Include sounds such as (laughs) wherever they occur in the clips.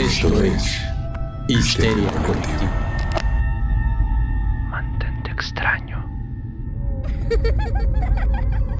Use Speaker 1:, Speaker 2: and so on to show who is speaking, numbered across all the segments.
Speaker 1: Esto es Histeria Colectiva.
Speaker 2: Mantente extraño. (laughs)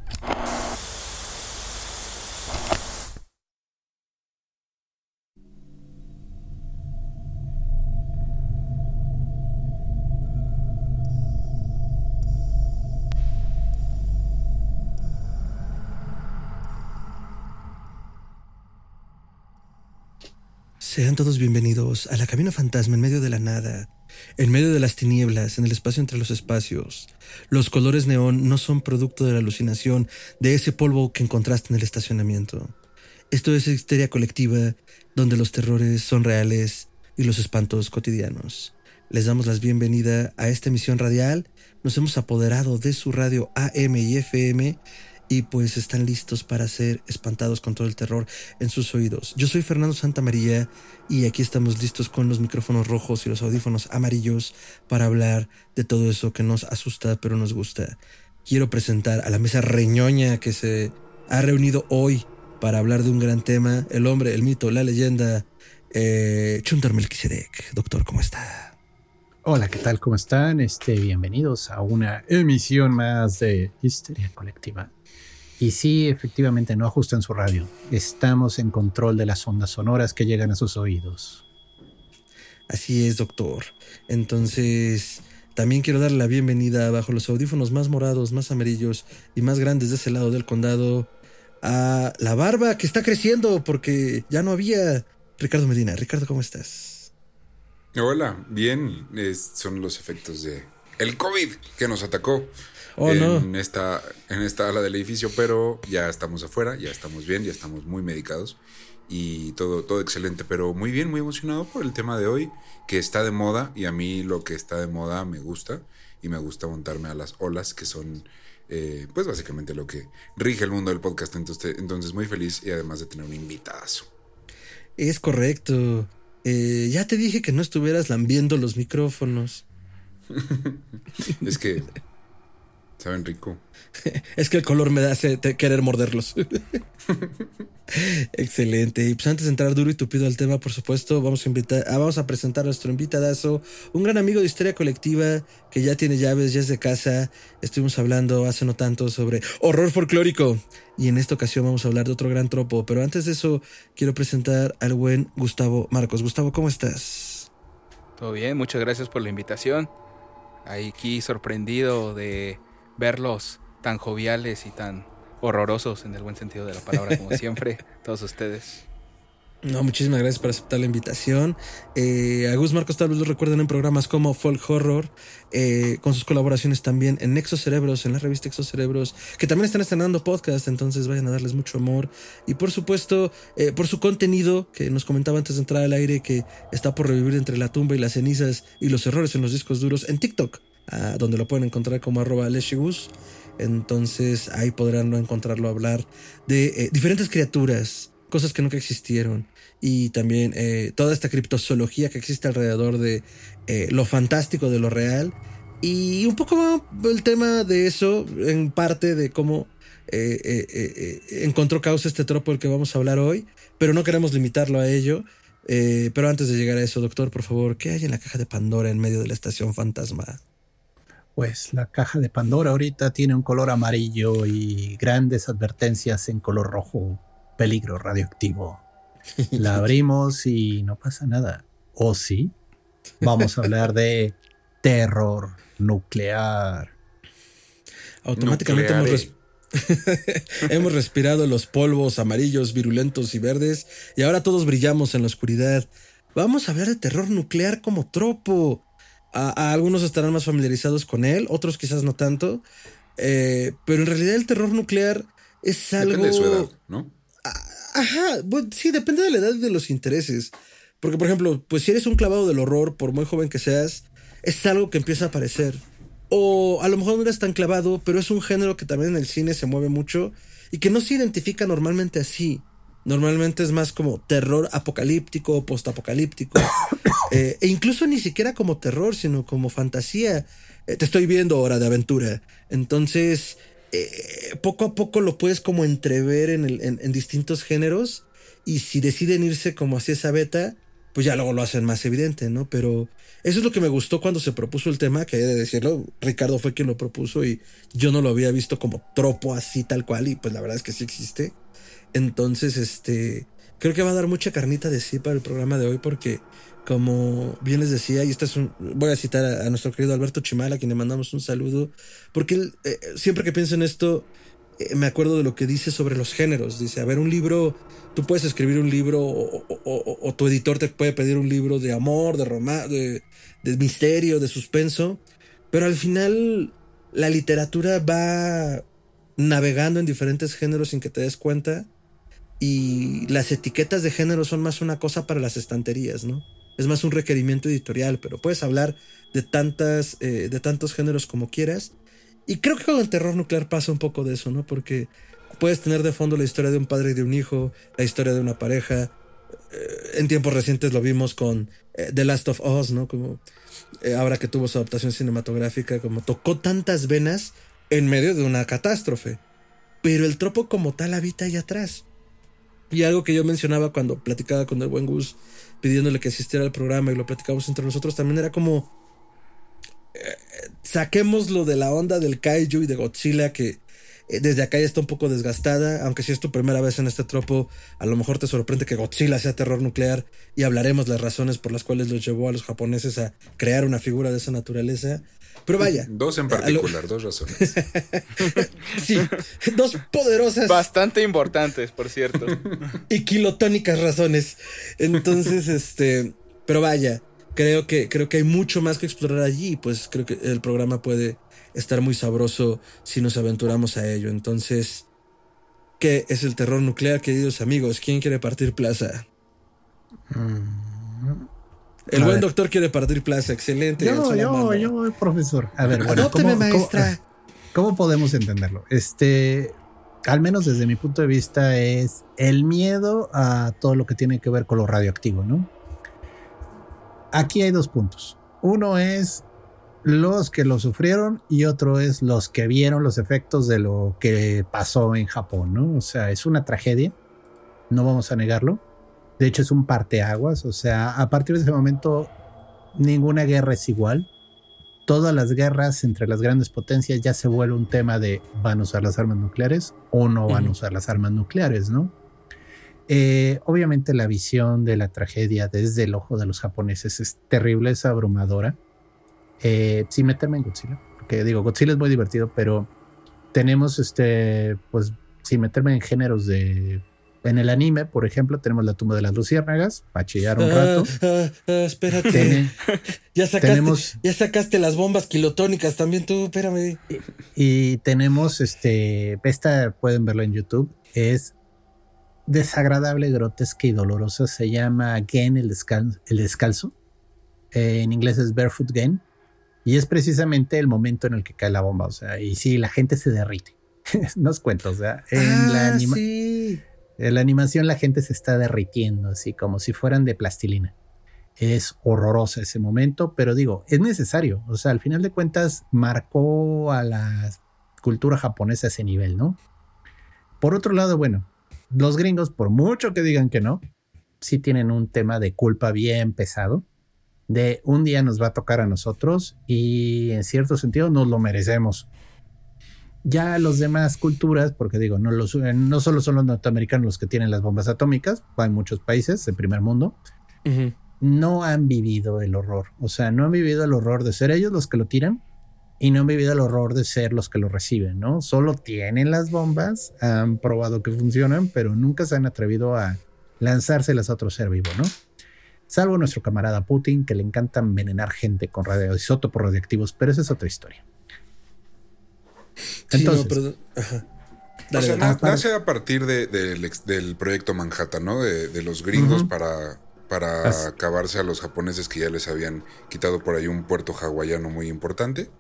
Speaker 3: Sean todos bienvenidos a la cabina fantasma en medio de la nada, en medio de las tinieblas, en el espacio entre los espacios. Los colores neón no son producto de la alucinación de ese polvo que encontraste en el estacionamiento. Esto es histeria colectiva, donde los terrores son reales y los espantos cotidianos. Les damos la bienvenida a esta emisión radial. Nos hemos apoderado de su radio AM y FM y pues están listos para ser espantados con todo el terror en sus oídos. Yo soy Fernando Santamaría y aquí estamos listos con los micrófonos rojos y los audífonos amarillos para hablar de todo eso que nos asusta pero nos gusta. Quiero presentar a la mesa reñoña que se ha reunido hoy para hablar de un gran tema, el hombre, el mito, la leyenda, eh, Chuntar. Doctor, ¿cómo está?
Speaker 4: Hola, ¿qué tal? ¿Cómo están? Este, bienvenidos a una emisión más de Histeria Colectiva. Y sí, efectivamente, no ajustan su radio. Estamos en control de las ondas sonoras que llegan a sus oídos.
Speaker 3: Así es, doctor. Entonces, también quiero darle la bienvenida bajo los audífonos más morados, más amarillos y más grandes de ese lado del condado a la barba que está creciendo porque ya no había. Ricardo Medina. Ricardo, ¿cómo estás?
Speaker 5: Hola, bien. Es- son los efectos de el COVID que nos atacó
Speaker 3: Oh,
Speaker 5: en
Speaker 3: no.
Speaker 5: esta en esta ala del edificio, pero ya estamos afuera, ya estamos bien, ya estamos muy medicados y todo todo excelente, pero muy bien, muy emocionado por el tema de hoy que está de moda y a mí lo que está de moda me gusta y me gusta montarme a las olas que son eh, pues básicamente lo que rige el mundo del podcast. Entonces, entonces muy feliz y además de tener un invitazo.
Speaker 3: Es correcto. Eh, ya te dije que no estuvieras lambiendo los micrófonos. (laughs)
Speaker 5: Es que saben rico. (laughs)
Speaker 3: Es que el color me hace querer morderlos. (laughs) Excelente. Y pues antes de entrar duro y tupido al tema, por supuesto, vamos a invitar, ah, vamos a presentar a nuestro invitadazo, un gran amigo de Historia Colectiva que ya tiene llaves, ya es de casa. Estuvimos hablando hace no tanto sobre horror folclórico. Y en esta ocasión vamos a hablar de otro gran tropo. Pero antes de eso, quiero presentar al buen Gustavo Marcos. Gustavo, ¿cómo estás?
Speaker 6: Todo bien, muchas gracias por la invitación. Aquí sorprendido de verlos tan joviales y tan horrorosos en el buen sentido de la palabra, como siempre, (laughs) todos ustedes.
Speaker 3: No, muchísimas gracias por aceptar la invitación. Eh, a Gus Marcos tal vez lo recuerden en programas como Folk Horror, eh, con sus colaboraciones también en Exocerebros, en la revista Exocerebros, que también están estrenando podcast, entonces vayan a darles mucho amor. Y por supuesto, eh, por su contenido, que nos comentaba antes de entrar al aire, que está por revivir entre la tumba y las cenizas y los errores en los discos duros en TikTok, ah, donde lo pueden encontrar como arroba leshigus. Entonces ahí podrán encontrarlo hablar de eh, diferentes criaturas, cosas que nunca existieron y también eh, toda esta criptozoología que existe alrededor de eh, lo fantástico de lo real y un poco el tema de eso en parte de cómo encontró causa este tropo del que vamos a hablar hoy, pero no queremos limitarlo a ello. Pero antes de llegar a eso, doctor, por favor, ¿qué hay en la caja de Pandora en medio de la estación fantasma?
Speaker 4: Pues la caja de Pandora ahorita tiene un color amarillo y grandes advertencias en color rojo. Peligro radioactivo. La abrimos y no pasa nada. ¿O sí? Vamos a hablar de terror nuclear.
Speaker 3: Automáticamente hemos, res- (laughs) hemos respirado los polvos amarillos, virulentos y verdes y ahora todos brillamos en la oscuridad. Vamos a hablar de terror nuclear como tropo. A, a algunos estarán más familiarizados con él, otros quizás no tanto. Eh, pero en realidad el terror nuclear es algo...
Speaker 5: Depende de su edad, ¿no?
Speaker 3: Ajá, bueno, sí, depende de la edad y de los intereses. Porque, por ejemplo, pues si eres un clavado del horror, por muy joven que seas, es algo que empieza a aparecer. O a lo mejor no eres tan clavado, pero es un género que también en el cine se mueve mucho y que no se identifica normalmente así. Normalmente es más como terror apocalíptico o postapocalíptico. (coughs) Eh, e incluso ni siquiera como terror, sino como fantasía. Eh, te estoy viendo hora de aventura. Entonces, eh, poco a poco lo puedes como entrever en, distintos géneros. Y si deciden irse como hacia esa beta, pues ya luego lo hacen más evidente, ¿no? Pero eso es lo que me gustó cuando se propuso el tema, que hay de decirlo, Ricardo fue quien lo propuso y yo no lo había visto como tropo así tal cual y pues la verdad es que sí existe. Entonces, este, creo que va a dar mucha carnita de sí para el programa de hoy porque como bien les decía, y esta es un, voy a citar a, nuestro querido Alberto Chimala, a quien le mandamos un saludo, porque él, eh, siempre que pienso en esto, eh, me acuerdo de lo que dice sobre los géneros. Dice, a ver, un libro, tú puedes escribir un libro o, tu editor te puede pedir un libro de amor, de, roma, de, de misterio, de suspenso, pero al final la literatura va navegando en diferentes géneros sin que te des cuenta y las etiquetas de género son más una cosa para las estanterías, ¿no? Es más un requerimiento editorial, pero puedes hablar de tantas, eh, de tantos géneros como quieras y creo que con el terror nuclear pasa un poco de eso, ¿no? Porque puedes tener de fondo la historia de un padre y de un hijo, la historia de una pareja. Eh, en tiempos recientes lo vimos con eh, The Last of Us, ¿no? Como ahora que tuvo su adaptación cinematográfica, como tocó tantas venas en medio de una catástrofe. Pero el tropo como tal habita ahí atrás. Y algo que yo mencionaba cuando platicaba con el buen Gus, pidiéndole que asistiera al programa y lo platicamos entre nosotros, también era como saquémoslo de la onda del kaiju y de Godzilla que eh, desde acá ya está un poco desgastada, aunque si es tu primera vez en este tropo, a lo mejor te sorprende que Godzilla sea terror nuclear y hablaremos las razones por las cuales los llevó a los japoneses a crear una figura de esa naturaleza. Pero vaya.
Speaker 5: Dos en particular, dos razones. (laughs)
Speaker 3: sí, dos poderosas.
Speaker 6: Bastante importantes, por cierto.
Speaker 3: y kilotónicas razones. Entonces, (laughs) este. Pero vaya, creo que, creo que hay mucho más que explorar allí. Pues creo que el programa puede estar muy sabroso si nos aventuramos a ello. Entonces, ¿qué es el terror nuclear, queridos amigos? ¿Quién quiere partir plaza? Mm. El buen doctor quiere partir plaza, excelente.
Speaker 4: Yo, yo, yo, profesor. A ver, bueno,
Speaker 3: ¿cómo, maestra. (laughs)
Speaker 4: ¿cómo, podemos entenderlo? Este, al menos desde mi punto de vista, es el miedo a todo lo que tiene que ver con lo radioactivo, ¿no? aquí hay dos puntos. Uno es los que lo sufrieron y otro es los que vieron los efectos de lo que pasó en Japón, ¿no? O sea, es una tragedia, no vamos a negarlo. De hecho, es un parteaguas, o sea, a partir de ese momento ninguna guerra es igual. Todas las guerras entre las grandes potencias ya se vuelve un tema de van a usar las armas nucleares o no van a usar las armas nucleares, ¿no? Eh, obviamente la visión de la tragedia desde el ojo de los japoneses es terrible, es abrumadora. Eh, sin meterme en Godzilla, porque digo, Godzilla es muy divertido, pero tenemos este, pues, sin meterme en géneros de en el anime, por ejemplo, tenemos la tumba de las luciérnagas, para chillar un rato.
Speaker 3: Ah, ah, ah, espérate. (laughs) ya, sacaste, ya sacaste las bombas kilotónicas también tú, espérame.
Speaker 4: Y, y, tenemos este, esta pueden verlo en YouTube, es desagradable, grotesca y dolorosa. Se llama Gen el, descalzo. Eh, en inglés es Barefoot Gen. Y es precisamente el momento en el que cae la bomba. O sea, y sí, la gente se derrite. (laughs) no os cuento. O sea, en, la
Speaker 3: ah,
Speaker 4: en la animación la gente se está derritiendo, así como si fueran de plastilina. Es horrorosa ese momento, pero digo, es necesario. O sea, al final de cuentas, marcó a la cultura japonesa ese nivel, ¿no? Por otro lado, bueno, los gringos, por mucho que digan que no, sí tienen un tema de culpa bien pesado, de un día nos va a tocar a nosotros y en cierto sentido nos lo merecemos. Ya los demás culturas, porque digo, no, los, no solo son los norteamericanos los que tienen las bombas atómicas, hay muchos países del primer mundo, no han vivido el horror. O sea, no han vivido el horror de ser ellos los que lo tiran y no han vivido el horror de ser los que lo reciben, ¿no? Solo tienen las bombas, han probado que funcionan, pero nunca se han atrevido a lanzárselas a otro ser vivo, ¿no? Salvo nuestro camarada Putin, que le encanta envenenar gente con radioisótopos radiactivos, pero esa es otra historia.
Speaker 3: Entonces,
Speaker 5: o sea, nace a partir del proyecto Manhattan, ¿no? De, los gringos para, para acabarse a los japoneses que ya les habían quitado por ahí un puerto hawaiano muy importante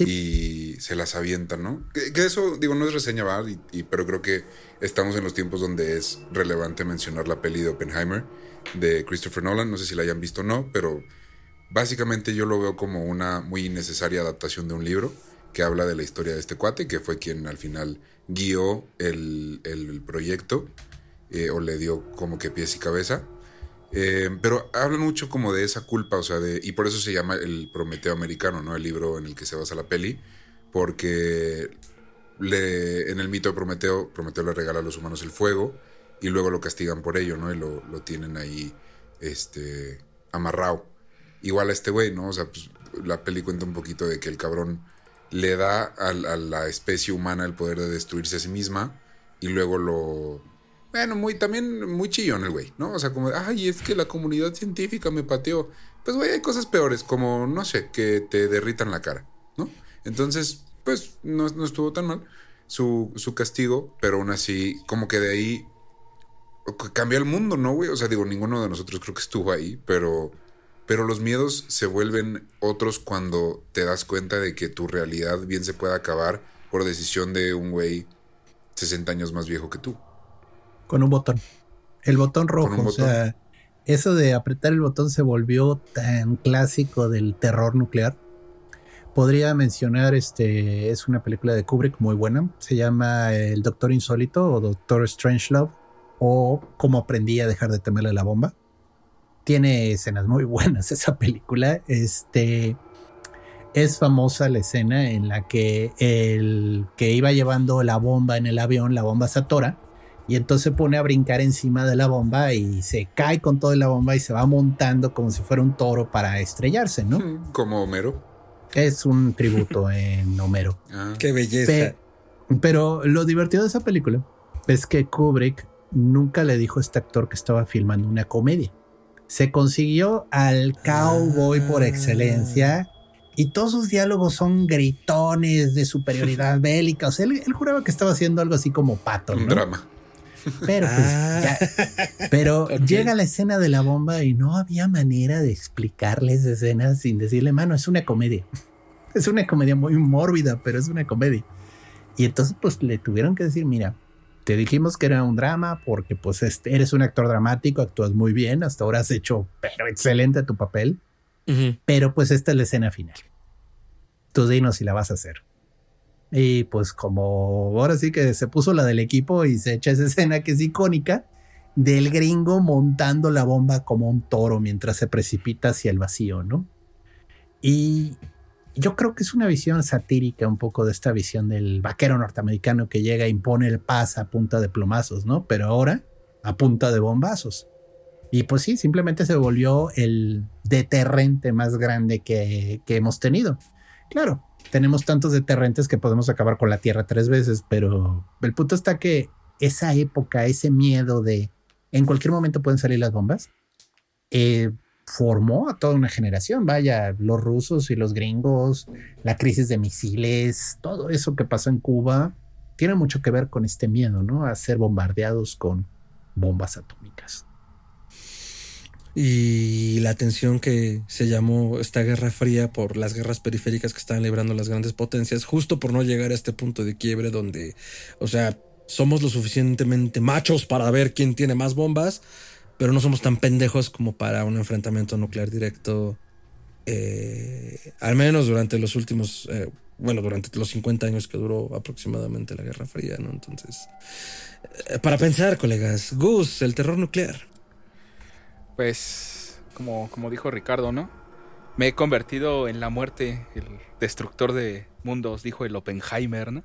Speaker 5: y se las avientan, ¿no? Que, eso, digo, no es reseña, Y, pero creo que estamos en los tiempos donde es relevante mencionar la peli de Oppenheimer de Christopher Nolan. No sé si la hayan visto o no, pero básicamente yo lo veo como una muy necesaria adaptación de un libro que habla de la historia de este cuate, que fue quien al final guió el, proyecto eh, o le dio como que pies y cabeza. Eh, pero hablan mucho como de esa culpa, o sea, de, y por eso se llama el Prometeo americano, ¿no? El libro en el que se basa la peli, porque en el mito de Prometeo, Prometeo le regala a los humanos el fuego y luego lo castigan por ello, ¿no? Y lo, lo tienen ahí, este, amarrado. Igual a este güey, ¿no? O sea, pues la peli cuenta un poquito de que el cabrón le da a, la especie humana el poder de destruirse a sí misma y luego lo bueno, muy, también muy chillón el güey, ¿no? O sea, como, ay, es que la comunidad científica me pateó. Pues, güey, hay cosas peores, como, no sé, que te derritan la cara, ¿no? Entonces, pues, no, no estuvo tan mal su, su, castigo, pero aún así, como que de ahí cambió el mundo, ¿no, güey? O sea, digo, ninguno de nosotros creo que estuvo ahí, pero, pero los miedos se vuelven otros cuando te das cuenta de que tu realidad bien se puede acabar por decisión de un güey 60 años más viejo que tú
Speaker 4: con un botón. El botón rojo, o sea, eso de apretar el botón se volvió tan clásico del terror nuclear. Podría mencionar, este, es una película de Kubrick muy buena, se llama El Doctor Insólito o Doctor Strangelove o Cómo aprendí a dejar de temerle la bomba. Tiene escenas muy buenas (laughs) esa película. Este es famosa la escena en la que el que iba llevando la bomba en el avión, la bomba se atora y entonces se pone a brincar encima de la bomba y se cae con toda la bomba y se va montando como si fuera un toro para estrellarse, ¿no?
Speaker 5: Como Homero.
Speaker 4: Es un tributo (laughs) en Homero.
Speaker 3: Ah. Qué belleza.
Speaker 4: pero lo divertido de esa película es que Kubrick nunca le dijo a este actor que estaba filmando una comedia. Se consiguió al cowboy por ah. excelencia y todos sus diálogos son gritones de superioridad (laughs) bélica. O sea, él, juraba que estaba haciendo algo así como pato.
Speaker 5: Un drama.
Speaker 4: Pero, pues, ah. pero (laughs) llega la escena de la bomba y no había manera de explicarle esa escena sin decirle, mano, es una comedia. (laughs) Es una comedia muy mórbida, pero es una comedia. Y entonces, pues le tuvieron que decir, mira, te dijimos que era un drama porque pues este, eres un actor dramático, actúas muy bien, hasta ahora has hecho pero excelente tu papel, pero pues esta es la escena final. Tú dinos si la vas a hacer. Y pues como ahora sí que se puso la del equipo y se echa esa escena que es icónica del gringo montando la bomba como un toro mientras se precipita hacia el vacío, ¿no? Y yo creo que es una visión satírica un poco de esta visión del vaquero norteamericano que llega e impone el paz a punta de plomazos, ¿no? Pero ahora a punta de bombazos. Y pues sí, simplemente se volvió el deterrente más grande que, que hemos tenido. Claro, tenemos tantos deterrentes que podemos acabar con la Tierra tres veces, pero el punto está que esa época, ese miedo de en cualquier momento pueden salir las bombas, eh, formó a toda una generación. Vaya, los rusos y los gringos, la crisis de misiles, todo eso que pasó en Cuba, tiene mucho que ver con este miedo, ¿no? A ser bombardeados con bombas atómicas
Speaker 3: y la tensión que se llamó esta guerra fría por las guerras periféricas que estaban librando las grandes potencias, justo por no llegar a este punto de quiebre donde, o sea, somos lo suficientemente machos para ver quién tiene más bombas, pero no somos tan pendejos como para un enfrentamiento nuclear directo, eh, al menos durante los últimos, eh, bueno, durante los 50 años que duró aproximadamente la Guerra Fría, ¿no? Entonces, eh, para pensar, colegas, Gus, el terror nuclear
Speaker 6: pues, como, como dijo Ricardo, ¿no? Me he convertido en la muerte, el destructor de mundos, dijo el Oppenheimer, ¿no?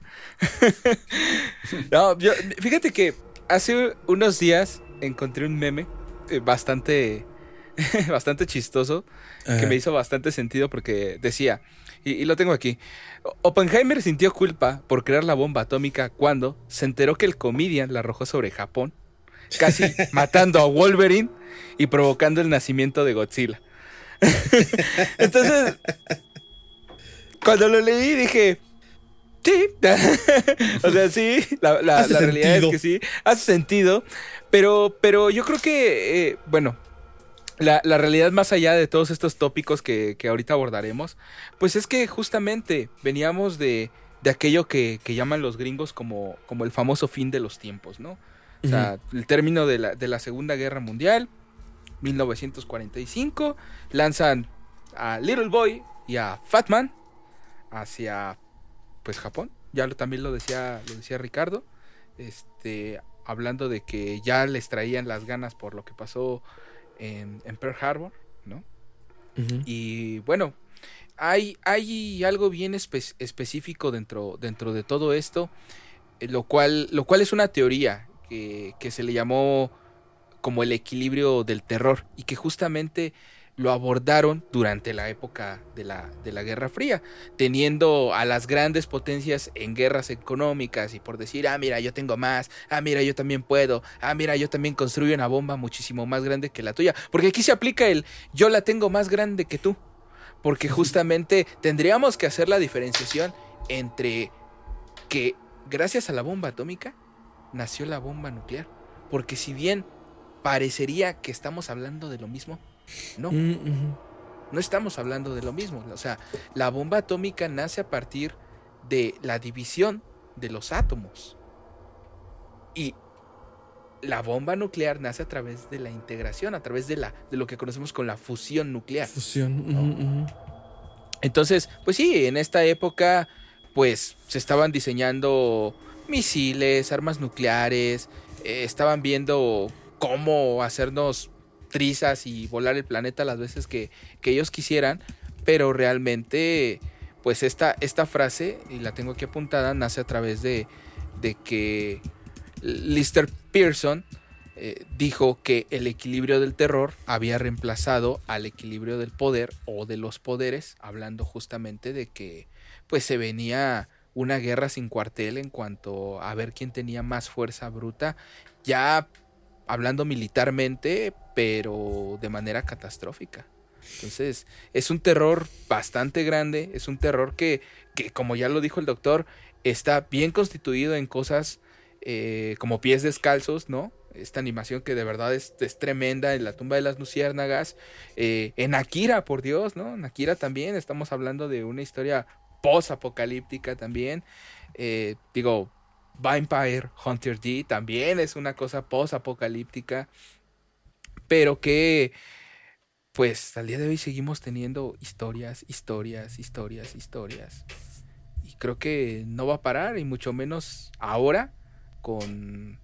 Speaker 6: (laughs) no fíjate que hace unos días encontré un meme bastante, (laughs) bastante chistoso, que me hizo bastante sentido porque decía, y, y, lo tengo aquí, Oppenheimer sintió culpa por crear la bomba atómica cuando se enteró que el comedian la arrojó sobre Japón casi (laughs) matando a Wolverine y provocando el nacimiento de Godzilla. (laughs) Entonces, cuando lo leí dije, sí, o sea, sí, la, realidad es que sí, hace sentido, pero, pero yo creo que, eh, bueno, la, realidad más allá de todos estos tópicos que, ahorita abordaremos, pues es que justamente veníamos de, de aquello que, que, llaman los gringos como, como el famoso fin de los tiempos, ¿no? O sea, el término de la, de la Segunda Guerra Mundial, 1945, lanzan a Little Boy y a Fatman hacia pues Japón. Ya lo, también lo decía, lo decía Ricardo. Este, hablando de que ya les traían las ganas por lo que pasó en, en Pearl Harbor, ¿no? Y bueno, hay, hay algo bien espe- específico dentro, dentro de todo esto, eh, lo cual, lo cual es una teoría que, que se le llamó como el equilibrio del terror y que justamente lo abordaron durante la época de la, de la Guerra Fría, teniendo a las grandes potencias en guerras económicas y por decir, ah, mira, yo tengo más, ah, mira, yo también puedo, ah, mira, yo también construyo una bomba muchísimo más grande que la tuya, porque aquí se aplica el yo la tengo más grande que tú, porque justamente tendríamos que hacer la diferenciación entre que gracias a la bomba atómica nació la bomba nuclear, porque si bien parecería que estamos hablando de lo mismo, no,
Speaker 3: Mm,
Speaker 6: no estamos hablando de lo mismo. O sea, la bomba atómica nace a partir de la división de los átomos. Y la bomba nuclear nace a través de la integración, a través de, la, de lo que conocemos con la fusión nuclear.
Speaker 3: Fusión.
Speaker 6: Entonces, pues sí, en esta época, pues se estaban diseñando misiles, armas nucleares, eh, estaban viendo cómo hacernos trizas y volar el planeta las veces que, que ellos quisieran, pero realmente, pues esta, esta frase, y la tengo aquí apuntada, nace a través de, de que Lister Pearson eh, dijo que el equilibrio del terror había reemplazado al equilibrio del poder o de los poderes, hablando justamente de que pues se venía una guerra sin cuartel en cuanto a ver quién tenía más fuerza bruta, ya hablando militarmente, pero de manera catastrófica. Entonces, es un terror bastante grande, es un terror que, que como ya lo dijo el doctor, está bien constituido en cosas eh, como pies descalzos, ¿no? Esta animación que de verdad es, es tremenda en la tumba de las luciérnagas. eh, en Akira, por Dios, ¿no? En Akira también estamos hablando de una historia post-apocalíptica también. Eh, digo, Vampire Hunter D también es una cosa post-apocalíptica. Pero que, pues, al día de hoy seguimos teniendo historias, historias, historias, historias. Y creo que no va a parar, y mucho menos ahora con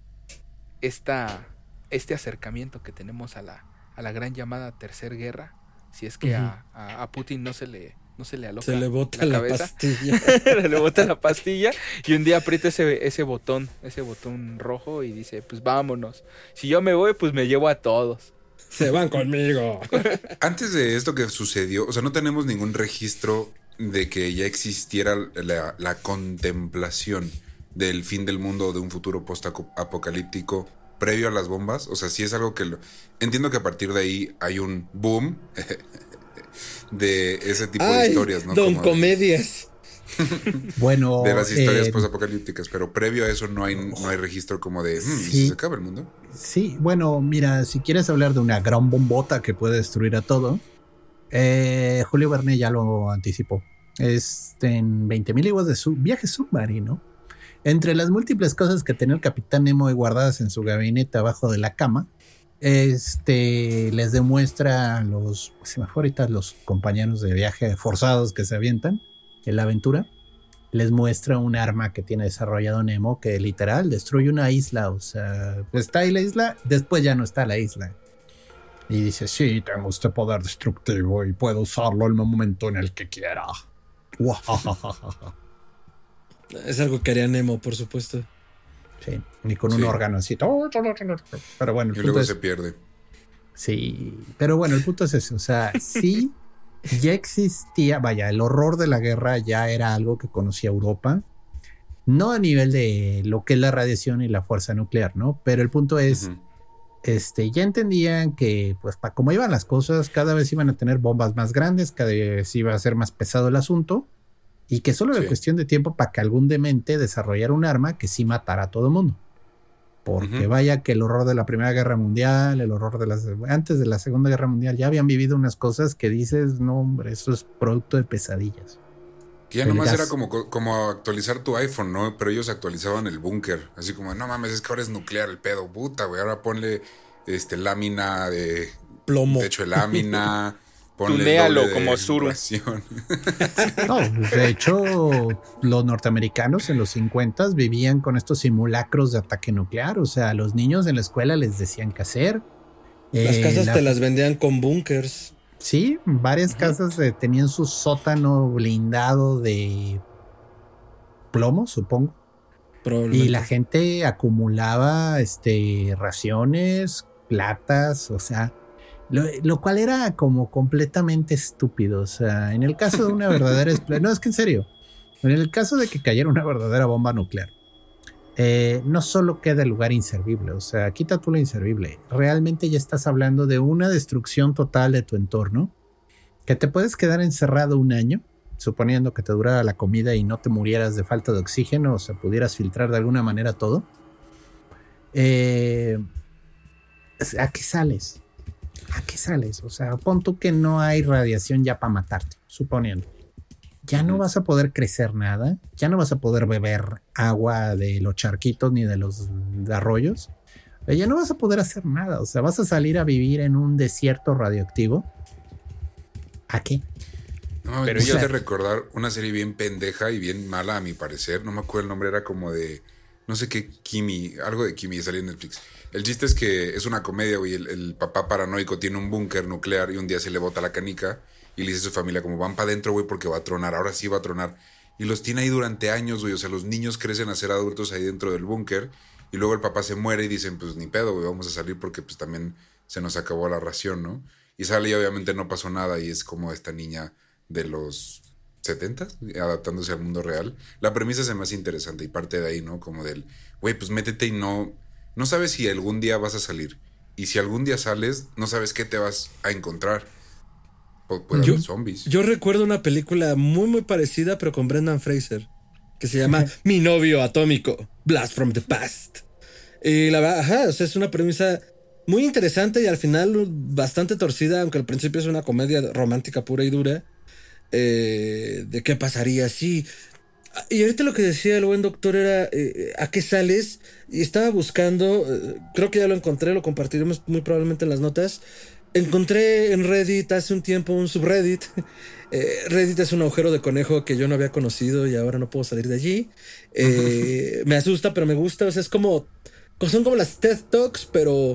Speaker 6: esta, este acercamiento que tenemos a la, a la gran llamada Tercer Guerra. Si es que a, a- a Putin no se le, no se le aloca
Speaker 3: Se le bota la,
Speaker 6: cabeza.
Speaker 3: pastilla. (laughs)
Speaker 6: le bota la pastilla y un día aprieta ese, ese botón, ese botón rojo y dice, pues vámonos. Si yo me voy, pues me llevo a todos.
Speaker 3: Se van conmigo. (laughs)
Speaker 5: Antes de esto que sucedió, o sea, no tenemos ningún registro de que ya existiera la, la contemplación del fin del mundo o de un futuro post-apocalíptico previo a las bombas. O sea, sí es algo que lo- entiendo que a partir de ahí hay un boom (laughs) de ese tipo de historias, ¿no?
Speaker 3: Don
Speaker 5: Como de-
Speaker 3: Comedias. (laughs)
Speaker 4: Bueno,
Speaker 5: de las historias
Speaker 4: eh,
Speaker 5: post-apocalípticas, pero previo a eso no hay, no hay registro como de, "Hmm, ¿y si
Speaker 4: Sí.
Speaker 5: se acaba el mundo.
Speaker 4: Sí, bueno, mira, si quieres hablar de una gran bombota que puede destruir a todo, eh, Julio Verne ya lo anticipó. Es en 20.000 leguas de su viaje submarino. Entre las múltiples cosas que tenía el capitán Nemo guardadas en su gabinete abajo de la cama, este les demuestra a los, ahorita los compañeros de viaje forzados que se avientan en la aventura, les muestra un arma que tiene desarrollado Nemo que literal destruye una isla. O sea, está ahí la isla, después ya no está la isla. Y dice, sí, tengo este poder destructivo y puedo usarlo en el momento en el que quiera. (laughs)
Speaker 3: Es algo que haría Nemo, por supuesto.
Speaker 4: Sí, ni con un
Speaker 5: Sí.
Speaker 4: órgano así. Pero bueno,
Speaker 5: Y
Speaker 4: el
Speaker 5: luego
Speaker 4: punto
Speaker 5: se
Speaker 4: es,
Speaker 5: pierde.
Speaker 4: sí, pero bueno, el punto es ese. O sea, sí, ya existía, vaya, el horror de la guerra ya era algo que conocía Europa. No a nivel de lo que es la radiación y la fuerza nuclear, ¿no? Pero el punto es, este, ya entendían que, pues, para cómo iban las cosas, cada vez iban a tener bombas más grandes, cada vez iba a ser más pesado el asunto, y que solo era
Speaker 5: Sí.
Speaker 4: cuestión de tiempo para que algún demente desarrollara un arma que sí matara a todo el mundo. Porque vaya que el horror de la Primera Guerra Mundial, el horror de las antes de la Segunda Guerra Mundial, ya habían vivido unas cosas que dices, no, hombre, eso es producto de pesadillas.
Speaker 5: Que ya
Speaker 4: El
Speaker 5: nomás
Speaker 4: gas.
Speaker 5: era como, como actualizar tu iPhone, ¿no? Pero ellos actualizaban el búnker. Así como, no mames, es que ahora es nuclear el pedo, puta, güey. Ahora ponle este lámina de
Speaker 3: Plomo.
Speaker 5: techo de lámina. (laughs) De
Speaker 6: como Zuru. (laughs)
Speaker 4: No, pues, de hecho, los norteamericanos en los 50 vivían con estos simulacros de ataque nuclear. O sea, a los niños en la escuela les decían qué hacer.
Speaker 3: Las
Speaker 4: Eh,
Speaker 3: casas
Speaker 4: la-
Speaker 3: te las vendían con bunkers.
Speaker 4: Sí, varias casas eh, tenían su sótano blindado de plomo, supongo. Y la gente acumulaba este raciones, platas, o sea, lo, cual era como completamente estúpido. O sea, en el caso de una verdadera expl- no es que en serio, en el caso de que cayera una verdadera bomba nuclear, eh, no solo queda el lugar inservible, o sea, quita tú lo inservible, realmente ya estás hablando de una destrucción total de tu entorno, que te puedes quedar encerrado un año suponiendo que te durara la comida y no te murieras de falta de oxígeno, o sea, pudieras filtrar de alguna manera todo, eh, ¿a qué sales? ¿A qué sales? O sea, pon tú que no hay radiación ya para matarte, suponiendo. Ya no vas a poder crecer nada, ya no vas a poder beber agua de los charquitos ni de los arroyos, eh, ya no vas a poder hacer nada, o sea, vas a salir a vivir en un desierto radioactivo. ¿A qué?
Speaker 5: No
Speaker 6: Pero
Speaker 5: me
Speaker 6: yo-
Speaker 5: hiciste recordar una serie bien pendeja y bien mala a mi parecer. No me acuerdo el nombre, era como de. No sé qué, Kimi, algo de Kimi, salía en Netflix. El chiste es que es una comedia, güey. El, papá paranoico tiene un búnker nuclear y un día se le bota la canica y le dice a su familia, como van para adentro, güey, porque va a tronar. Ahora sí va a tronar. Y los tiene ahí durante años, güey. O sea, los niños crecen a ser adultos ahí dentro del búnker. Y luego el papá se muere y dicen, pues ni pedo, güey, vamos a salir porque pues también se nos acabó la ración, ¿no? Y sale y obviamente no pasó nada y es como esta niña de los 70 adaptándose al mundo real. La premisa es más interesante y parte de ahí, ¿no? Como del, güey, pues métete y no, no sabes si algún día vas a salir. Y si algún día sales, no sabes qué te vas a encontrar. Pu- Puede
Speaker 3: Yo-
Speaker 5: haber zombies.
Speaker 3: Yo recuerdo una película muy, muy parecida, pero con Brendan Fraser, que se llama Mi novio atómico, Blast from the Past. Y la verdad, ajá, o sea, es una premisa muy interesante y al final bastante torcida, aunque al principio es una comedia romántica pura y dura. eh, de qué pasaría si. Y ahorita lo que decía el buen doctor era eh, a qué sales. Y estaba buscando, eh, creo que ya lo encontré, lo compartiremos muy probablemente en las notas. Encontré en Reddit hace un tiempo un subreddit. (laughs) Eh, Reddit es un agujero de conejo que yo no había conocido y ahora no puedo salir de allí. Eh, me asusta, pero me gusta. O sea, es como. Son como las TED Talks, pero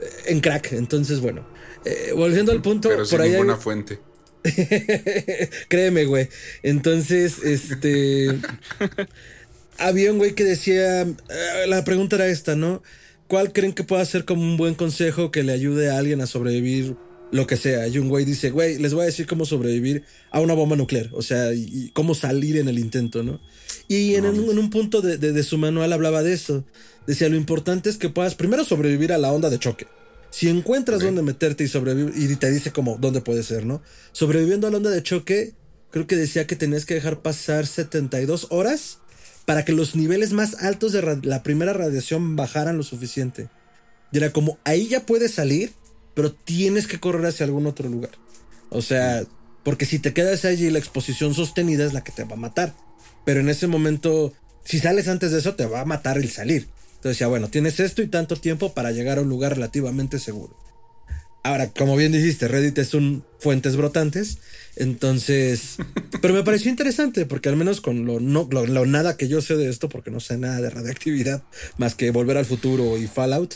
Speaker 3: eh, en crack. Entonces, bueno. eh, volviendo al punto,
Speaker 5: Pero sin
Speaker 3: por ahí hay-
Speaker 5: fuente. (laughs)
Speaker 3: Créeme, güey. Entonces, este. había un güey que decía. eh, la pregunta era esta, ¿no? ¿Cuál creen que pueda ser como un buen consejo que le ayude a alguien a sobrevivir lo que sea? Y un güey dice, güey, les voy a decir cómo sobrevivir a una bomba nuclear. O sea, y, y cómo salir en el intento, ¿no? Y en, un- en un punto de, de- de su manual hablaba de eso. Decía, lo importante es que puedas primero sobrevivir a la onda de choque. Si encuentras dónde meterte y sobrevivir, y te dice como dónde puede ser, ¿no? Sobreviviendo a la onda de choque, creo que decía que tenías que dejar pasar 72 horas para que los niveles más altos de la primera radiación bajaran lo suficiente. Y era como, ahí ya puedes salir, pero tienes que correr hacia algún otro lugar. O sea, porque si te quedas allí, la exposición sostenida es la que te va a matar. Pero en ese momento, si sales antes de eso, te va a matar el salir. Entonces decía, bueno, tienes esto y tanto tiempo para llegar a un lugar relativamente seguro. Ahora, como bien dijiste, Reddit es un fuentes brotantes. Entonces, (laughs) pero me pareció interesante porque al menos con lo, no, lo, lo nada que yo sé de esto, porque no sé nada de radioactividad, más que volver al futuro y Fallout,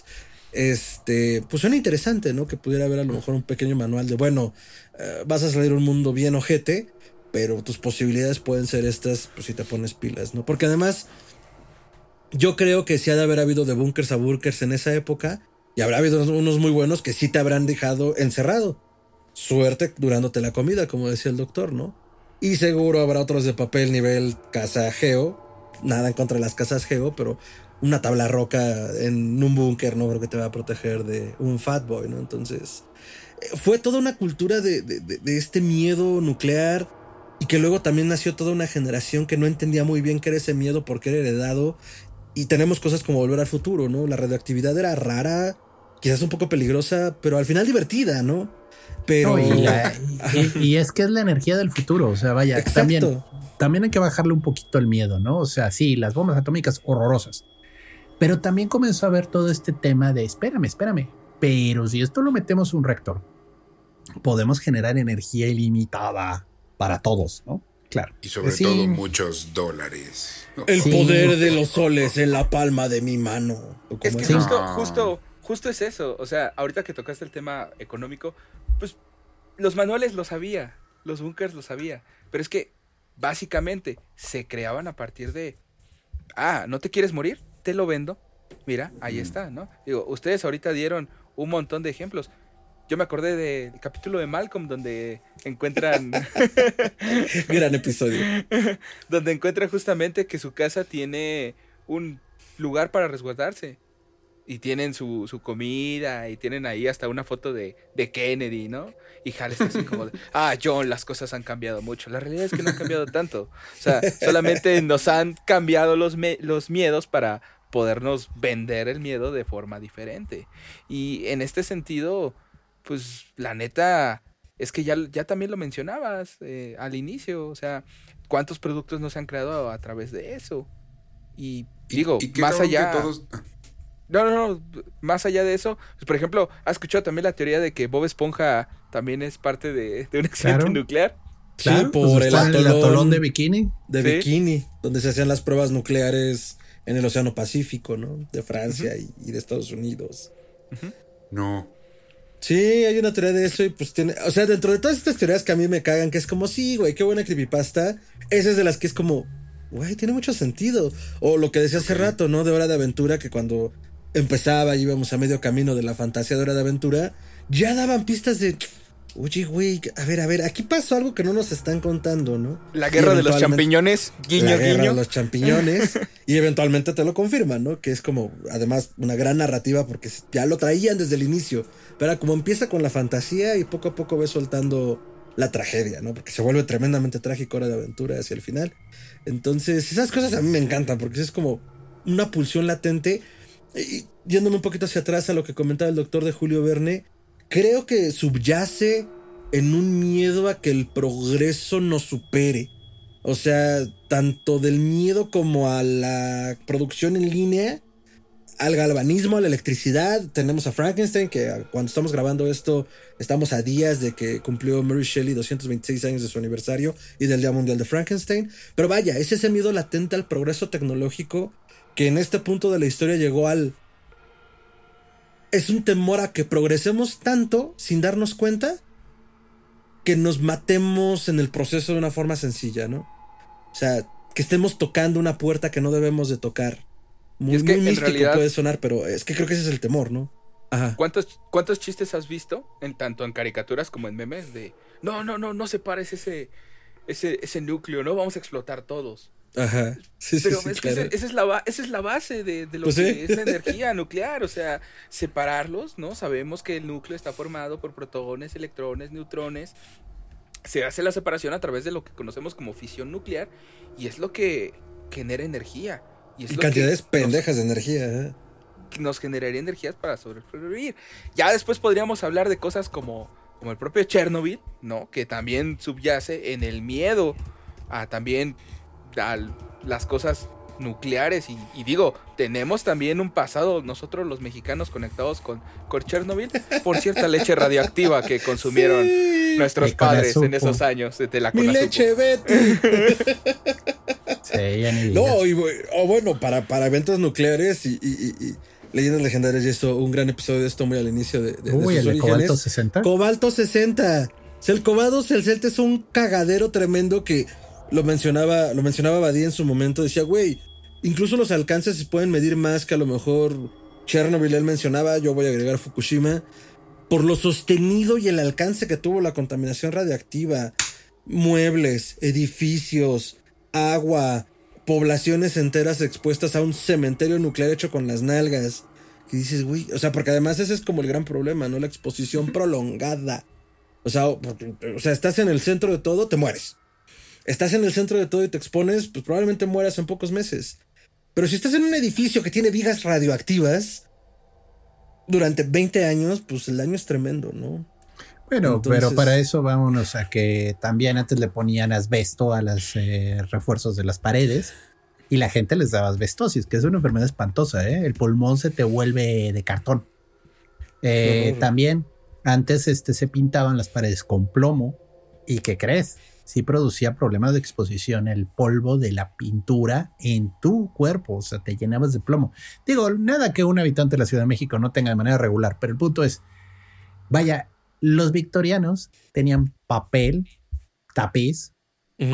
Speaker 3: este, pues suena interesante, ¿no? Que pudiera haber a lo mejor un pequeño manual de, bueno, eh, vas a salir a un mundo bien ojete, pero tus posibilidades pueden ser estas, pues si te pones pilas, ¿no? Porque además, yo creo que sí ha de haber habido de bunkers a bunkers en esa época, y habrá habido unos muy buenos que sí te habrán dejado encerrado. Suerte durándote la comida, como decía el doctor, ¿no? Y seguro habrá otros de papel nivel casa geo. Nada en contra de las casas geo, pero una tabla roca en un búnker no creo que te va a proteger de un fat boy, ¿no? Entonces, eh, fue toda una cultura de, de- de- de este miedo nuclear y que luego también nació toda una generación que no entendía muy bien qué era ese miedo porque era heredado y tenemos cosas como volver al futuro, ¿no? La radioactividad era rara, quizás un poco peligrosa, pero al final divertida, ¿no? Pero...
Speaker 4: No, y, la- y- y es que es la energía del futuro. O sea, vaya,
Speaker 3: Exacto.
Speaker 4: también, también hay que bajarle un poquito el miedo, ¿no? O sea, sí, las bombas atómicas horrorosas. Pero también comenzó a haber todo este tema de espérame, espérame. Pero si esto lo metemos a un reactor, podemos generar energía ilimitada para todos, ¿no? Claro.
Speaker 5: Y sobre
Speaker 4: Sí.
Speaker 5: todo muchos dólares.
Speaker 3: El
Speaker 4: Sí.
Speaker 3: poder de los soles en la palma de mi mano. ¿O
Speaker 6: Es que
Speaker 3: es?
Speaker 6: justo, justo, justo es eso. O sea, ahorita que tocaste el tema económico, pues los manuales lo sabía, los bunkers lo sabía. Pero es que básicamente se creaban a partir de, ah, ¿no te quieres morir? Te lo vendo. Mira, ahí está, ¿no? Digo, ustedes ahorita dieron un montón de ejemplos. Yo me acordé del capítulo de Malcolm donde encuentran... (laughs)
Speaker 3: Gran episodio. (laughs)
Speaker 6: donde encuentran justamente que su casa tiene un lugar para resguardarse. Y tienen su, su comida y tienen ahí hasta una foto de, de Kennedy, ¿no? Y Hal está así como de, (laughs) ah, John, las cosas han cambiado mucho. La realidad es que no han cambiado tanto. O sea, solamente nos han cambiado los, me- los miedos para podernos vender el miedo de forma diferente. Y en este sentido, pues la neta, es que ya, ya también lo mencionabas eh, al inicio, o sea, ¿cuántos productos no se han creado a, a través de eso? Y
Speaker 5: Y-
Speaker 6: digo,
Speaker 5: y
Speaker 6: más allá...
Speaker 5: todos-
Speaker 6: No, no, no. Más allá de eso, pues, por ejemplo, ¿has escuchado también la teoría de que Bob Esponja también es parte de, de un accidente
Speaker 4: Claro.
Speaker 6: nuclear?
Speaker 3: Sí,
Speaker 4: Claro,
Speaker 3: por
Speaker 4: pues
Speaker 3: el atolón,
Speaker 4: atolón de bikini.
Speaker 3: de
Speaker 6: Sí.
Speaker 3: Bikini, donde se hacían las pruebas nucleares en el Océano Pacífico, ¿no? De Francia y, y de Estados Unidos.
Speaker 5: No.
Speaker 3: Sí, hay una teoría de eso y pues tiene, o sea, dentro de todas estas teorías que a mí me cagan, que es como, sí, güey, qué buena creepypasta, esa es de las que es como, güey, tiene mucho sentido. O lo que decía hace rato, ¿no? De Hora de Aventura, que cuando empezaba y íbamos a medio camino de la fantasía de Hora de Aventura, ya daban pistas de, oye, güey, a ver, a ver, aquí pasó algo que no nos están contando, ¿no?
Speaker 6: La guerra de los champiñones, guiño,
Speaker 3: la guerra
Speaker 6: guiño.
Speaker 3: de los champiñones y eventualmente te lo confirman, ¿no? Que es como, además, una gran narrativa porque ya lo traían desde el inicio. Pero como empieza con la fantasía y poco a poco ves soltando la tragedia, ¿no? Porque se vuelve tremendamente trágico hora de aventura hacia el final. Entonces, esas cosas a mí me encantan porque es como una pulsión latente. Y yéndome un poquito hacia atrás a lo que comentaba el doctor de Julio Verne, creo que subyace en un miedo a que el progreso nos supere. O sea, tanto del miedo como a la producción en línea, al galvanismo, a la electricidad. Tenemos a Frankenstein, que cuando estamos grabando esto, estamos a días de que cumplió Mary Shelley 226 años de su aniversario y del Día Mundial de Frankenstein. Pero vaya, es ese miedo latente al progreso tecnológico que en este punto de la historia llegó al... Es un temor a que progresemos tanto sin darnos cuenta que nos matemos en el proceso de una forma sencilla, ¿no? O sea, que estemos tocando una puerta que no debemos de tocar. Muy,
Speaker 6: es que,
Speaker 3: muy místico
Speaker 6: realidad-
Speaker 3: puede sonar, pero es que creo que ese es el temor, ¿no? Ajá.
Speaker 6: ¿Cuántos, ¿Cuántos chistes has visto, en tanto en caricaturas como en memes, de no, no, no, no separes ese, ese, ese núcleo, ¿no? Vamos a explotar todos.
Speaker 3: Ajá. Sí,
Speaker 6: Pero
Speaker 3: sí,
Speaker 6: es que
Speaker 3: claro.
Speaker 6: esa, esa es la esa es la base de, de lo
Speaker 3: Pues
Speaker 6: que es la energía (laughs) nuclear, o sea, separarlos, ¿no? Sabemos que el núcleo está formado por protones, electrones, neutrones. Se hace la separación a través de lo que conocemos como fisión nuclear y es lo que genera energía. Y, es
Speaker 3: Y
Speaker 6: lo
Speaker 3: cantidades
Speaker 6: nos-
Speaker 3: pendejas de energía. ¿eh?
Speaker 6: nos generaría energías para sobrevivir. Ya después podríamos hablar de cosas como, como el propio Chernobyl, ¿no? Que también subyace en el miedo a también a las cosas nucleares y, y digo, tenemos también un pasado nosotros los mexicanos conectados con, con Chernobyl por cierta leche radioactiva que (laughs) consumieron
Speaker 3: Sí.
Speaker 6: nuestros padres en esos años de la
Speaker 3: Mi
Speaker 6: Conasupo.
Speaker 3: leche, Betty. (laughs)
Speaker 4: Sí, ya ni.
Speaker 3: No, y, bu- o bueno, para, para eventos nucleares y, y- y- y leyendas legendarias, y esto, un gran episodio de esto muy al inicio de, de- de
Speaker 4: Uy,
Speaker 3: sus
Speaker 4: el de. Cobalto 60.
Speaker 3: Cobalto 60. O sea, el Cobalto 60 es un cagadero tremendo que lo mencionaba, lo mencionaba Badía en su momento. Decía, güey, incluso los alcances se pueden medir más que a lo mejor Chernobyl él mencionaba. Yo voy a agregar Fukushima. Por lo sostenido y el alcance que tuvo la contaminación radiactiva. Muebles, edificios, agua, poblaciones enteras expuestas a un cementerio nuclear hecho con las nalgas. Que dices, güey, o sea, porque además ese es como el gran problema, ¿no? La exposición prolongada. O sea, o, o sea, estás en el centro de todo, te mueres. Estás en el centro de todo y te expones, pues probablemente mueras en pocos meses. Pero si estás en un edificio que tiene vigas radioactivas durante 20 años, pues el daño es tremendo, ¿no?
Speaker 4: Bueno,
Speaker 3: Entonces-
Speaker 4: pero para eso vámonos a que también antes le ponían asbesto a los refuerzos de las paredes y la gente les daba asbestosis, que es una enfermedad espantosa, ¿eh? El pulmón se te vuelve de cartón. Eh, también antes este, se pintaban las paredes con plomo y ¿qué crees? Sí producía problemas de exposición el polvo de la pintura en tu cuerpo, o sea, te llenabas de plomo. Digo, nada que un habitante de la Ciudad de México no tenga de manera regular, pero el punto es, vaya, los victorianos tenían papel, tapiz,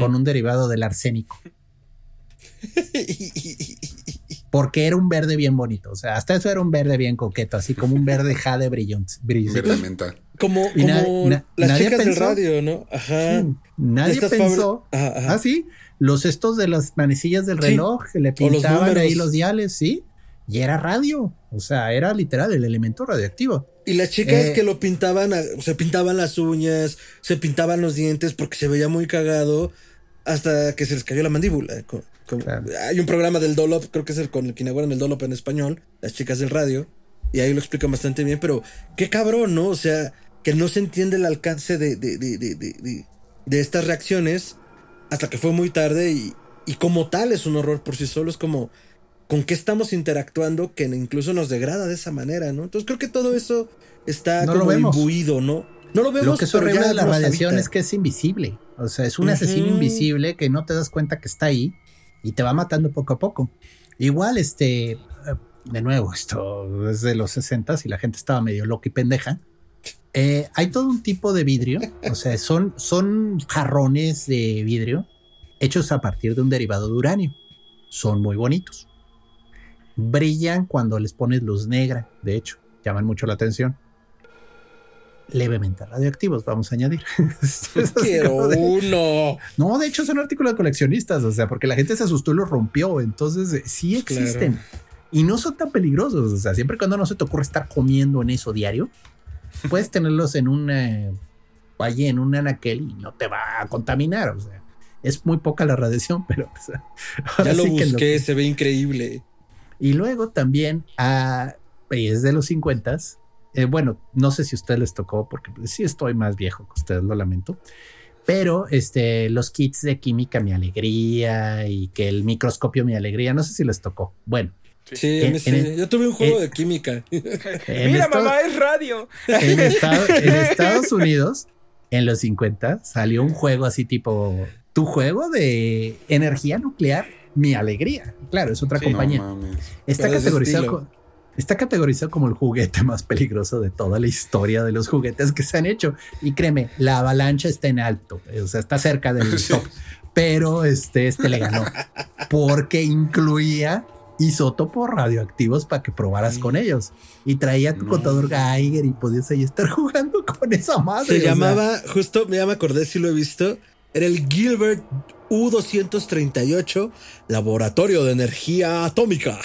Speaker 4: con un derivado del arsénico. (laughs) Porque era un verde bien bonito. O sea, hasta eso era un verde bien coqueto, así como un verde jade brillante.
Speaker 5: Verde menta.
Speaker 3: Como,
Speaker 4: Y na-
Speaker 3: como
Speaker 4: na-
Speaker 3: las
Speaker 4: nadie
Speaker 3: chicas del
Speaker 4: pensó-
Speaker 3: radio, ¿no? Ajá.
Speaker 4: Sí, Nadie pensó.
Speaker 3: Ajá, ajá.
Speaker 4: Ah, sí. Los estos de las manecillas del
Speaker 3: Sí.
Speaker 4: reloj que le
Speaker 3: los
Speaker 4: pintaban ahí los diales, sí. Y era radio. O sea, era literal el elemento radioactivo.
Speaker 3: Y las chicas
Speaker 4: Eh.
Speaker 3: que lo pintaban, se pintaban las uñas, se pintaban los dientes porque se veía muy cagado hasta que se les cayó la mandíbula.
Speaker 4: Claro.
Speaker 3: Hay un programa del Dolop, creo que es el con el que inauguran el Dolop en español, las chicas del radio, y ahí lo explican bastante bien, pero qué cabrón, ¿no? O sea, que no se entiende el alcance de, de, de, de, estas reacciones hasta que fue muy tarde y, y como tal es un horror por sí solo, es como con qué estamos interactuando que incluso nos degrada de esa manera, ¿no? Entonces creo que todo eso está
Speaker 4: No
Speaker 3: como imbuido, ¿no? No lo vemos,
Speaker 4: Lo que es horrible de la radiación
Speaker 3: habita.
Speaker 4: es que es invisible. O sea, es un asesino invisible que no te das cuenta que está ahí y te va matando poco a poco. Igual, este, eh, de nuevo, esto es de los 60 y la gente estaba medio loca y pendeja. Eh, hay todo un tipo de vidrio, o sea, son, son jarrones de vidrio hechos a partir de un derivado de uranio. Son muy bonitos. Brillan cuando les pones luz negra, de hecho, llaman mucho la atención levemente radioactivos, vamos a añadir. (laughs)
Speaker 3: Quiero
Speaker 4: de-
Speaker 3: uno.
Speaker 4: No, de hecho son artículos de coleccionistas, o sea, porque la gente se asustó y los rompió, entonces eh, sí
Speaker 3: Claro.
Speaker 4: existen. Y no son tan peligrosos, o sea, siempre cuando no se te ocurre estar comiendo en eso diario, puedes tenerlos en un eh, valle, en un anaquel y no te va a contaminar, o sea, es muy poca la radiación, (laughs) pero
Speaker 3: Ya lo
Speaker 4: sí que
Speaker 3: busqué, se ve increíble.
Speaker 4: y luego también a es de los 50 bueno, no sé si a ustedes les tocó, porque sí estoy más viejo que ustedes, lo lamento. Pero este, los kits de química Mi Alegría y que el microscopio Mi Alegría, no sé si les tocó. Bueno,
Speaker 3: Sí, a
Speaker 4: En-
Speaker 3: mí sí.
Speaker 4: en-
Speaker 3: Yo tuve un juego
Speaker 4: en-
Speaker 3: de química. (laughs)
Speaker 4: en,
Speaker 6: Mira,
Speaker 4: Estados-
Speaker 6: mamá, es radio.
Speaker 4: en (laughs) Estado- en Estados Unidos, en los 50, salió un juego así tipo tu juego de energía nuclear, Mi Alegría. Claro, es otra
Speaker 5: Sí,
Speaker 4: compañía.
Speaker 5: No.
Speaker 4: Está categorizado,
Speaker 3: estilo.
Speaker 4: co- está categorizado como el juguete más peligroso de toda la historia de los juguetes que se han hecho. Y créeme, la avalancha está en alto, eh, o sea, está cerca del (laughs)
Speaker 5: Sí.
Speaker 4: top. Pero este, este le ganó porque incluía isótopos radioactivos para que probaras con ellos. Y traía tu
Speaker 5: No.
Speaker 4: contador Geiger y podías ahí estar (laughs) jugando con esa madre.
Speaker 3: Se
Speaker 4: o sea.
Speaker 3: llamaba, justo, ya me acordé si lo he visto. Era el Gilbert U238, Laboratorio de Energía Atómica.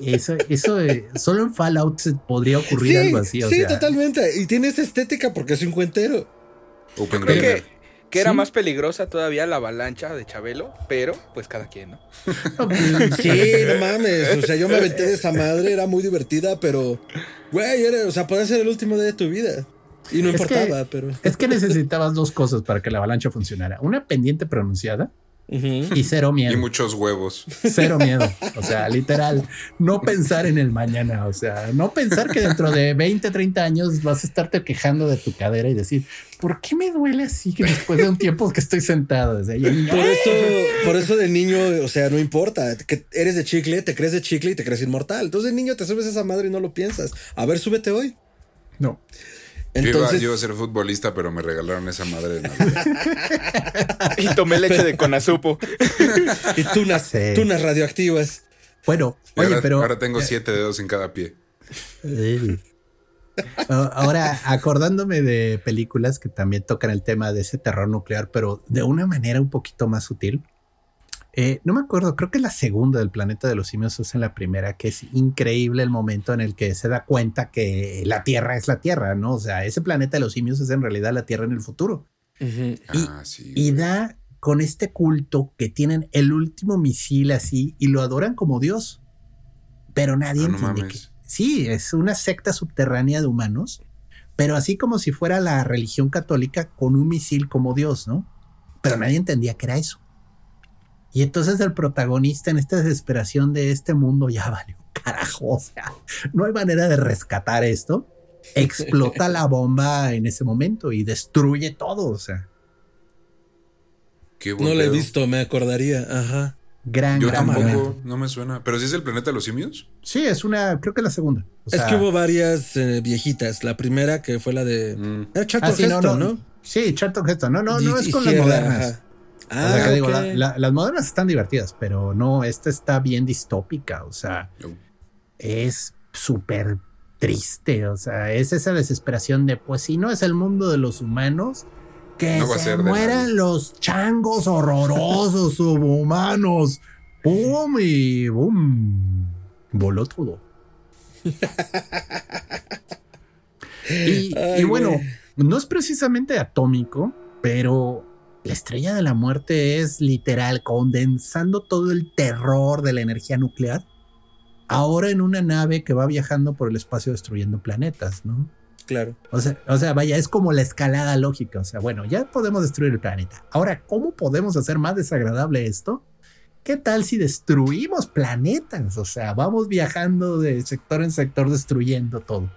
Speaker 4: Eso, eso eh, solo en Fallout se podría ocurrir algo así. O
Speaker 3: sí,
Speaker 4: sea,
Speaker 3: totalmente. Y tiene esa estética porque es un cuentero.
Speaker 5: Open
Speaker 6: Creo que, que era
Speaker 4: Sí.
Speaker 6: más peligrosa todavía la avalancha de Chabelo, pero pues cada quien, ¿no? (laughs)
Speaker 3: Sí, no (laughs) mames. O sea, yo me aventé de esa madre, era muy divertida, pero, güey, era- o sea, podía ser el último día de tu vida. Y no
Speaker 4: Es que-
Speaker 3: importaba, pero.
Speaker 4: Es que necesitabas dos cosas para que la avalancha funcionara. Una pendiente pronunciada Y cero
Speaker 5: Y
Speaker 4: miedo.
Speaker 5: muchos huevos.
Speaker 4: Cero miedo. O sea, literal, no pensar en el mañana. O sea, no pensar que dentro de 20, 30 años vas a estarte quejando de tu cadera y decir, ¿por qué me duele así que después de un tiempo que estoy sentado? O sea, y
Speaker 3: Por eso, por eso de niño, o sea, no importa. Que eres de chicle, te crees de chicle y te crees inmortal. Entonces de niño te subes a esa madre y no lo piensas. A ver, súbete hoy.
Speaker 4: no.
Speaker 5: Yo iba-
Speaker 3: Entonces,
Speaker 5: yo iba a ser futbolista, pero me regalaron esa madre de. (laughs)
Speaker 6: Y tomé leche de conazupo.
Speaker 3: y tunas,
Speaker 4: Sí.
Speaker 3: tunas radioactivas.
Speaker 4: Bueno,
Speaker 5: Y
Speaker 4: oye,
Speaker 5: ahora,
Speaker 4: pero
Speaker 5: ahora tengo siete dedos en cada pie.
Speaker 4: Eh. Ah, Ahora, acordándome de películas que también tocan el tema de ese terror nuclear, pero de una manera un poquito más sutil. Eh, no me acuerdo, creo que la segunda del planeta de los simios es en la primera, que es increíble el momento en el que se da cuenta que la Tierra es la Tierra, ¿no? O sea, ese planeta de los simios es en realidad la Tierra en el futuro.
Speaker 5: Ah, sí.
Speaker 4: Y
Speaker 5: güey.
Speaker 4: da con este culto que tienen el último misil así y lo adoran como Dios. Pero nadie
Speaker 5: Ah, no
Speaker 4: entiende que sí, es una secta subterránea de humanos, pero así como si fuera la religión católica con un misil como Dios, ¿no? Pero nadie entendía que era eso. Y entonces el protagonista en esta desesperación de este mundo ya (laughs) vale carajo, o sea, no hay manera de rescatar esto. Explota la (laughs) bomba en ese momento y destruye todo, o sea.
Speaker 5: Qué
Speaker 3: No lo he visto, me acordaría. Ajá.
Speaker 4: Gran,
Speaker 5: Yo
Speaker 4: gran,
Speaker 5: tampoco, no me suena. Pero si es el planeta de los simios.
Speaker 4: Sí, es una, creo que es la segunda. O
Speaker 3: es
Speaker 4: sea,
Speaker 3: que hubo varias eh, viejitas. La primera que fue la de.
Speaker 5: Mm.
Speaker 3: Era Charlton
Speaker 4: ah, sí, no,
Speaker 3: Heston,
Speaker 4: no,
Speaker 3: ¿no?
Speaker 4: Sí, Charlton Heston. No, no, no es con
Speaker 3: sí
Speaker 4: las modernas.
Speaker 3: ajá.
Speaker 4: O sea,
Speaker 3: Ah,
Speaker 4: que digo,
Speaker 3: ok.
Speaker 4: la- la- las modernas están divertidas, pero no, esta está bien distópica. O sea,
Speaker 5: No.
Speaker 4: es súper triste. O sea, es esa desesperación de, pues si no es el mundo de los humanos, que
Speaker 5: No
Speaker 4: se mueran los changos horrorosos (laughs) subhumanos. ¡Pum! Y ¡boom! Voló todo. (laughs) y,
Speaker 3: Ay,
Speaker 4: y bueno, no es precisamente atómico, pero la estrella de la muerte es literal condensando todo el terror de la energía nuclear. Ahora en una nave que va viajando por el espacio destruyendo planetas, ¿no?
Speaker 3: Claro.
Speaker 4: O sea, o sea, vaya, es como la escalada lógica. O sea, bueno, ya podemos destruir el planeta. Ahora, ¿cómo podemos hacer más desagradable esto? ¿Qué tal si destruimos planetas? O sea, vamos viajando de sector en sector destruyendo todo.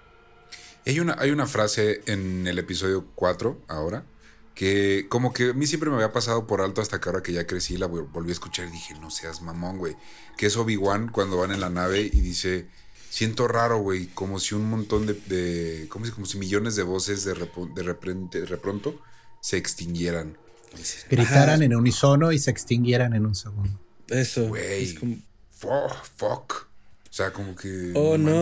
Speaker 5: Hay una, hay una frase en el episodio 4 ahora que como que a mí siempre me había pasado por alto hasta que ahora que ya crecí la vol- volví a escuchar y dije, no seas mamón, güey. Que es Obi-Wan cuando van en la nave y dice, siento raro, güey, como si un montón de, de como, si, como si millones de voces de, de, repente, de pronto se extinguieran. Dices,
Speaker 4: Gritaran
Speaker 3: Ajá.
Speaker 4: en unisono y se extinguieran en un segundo.
Speaker 3: Eso.
Speaker 5: Güey.
Speaker 3: Es como-
Speaker 5: "Fuck, fuck. O sea, como que...
Speaker 3: Oh, no.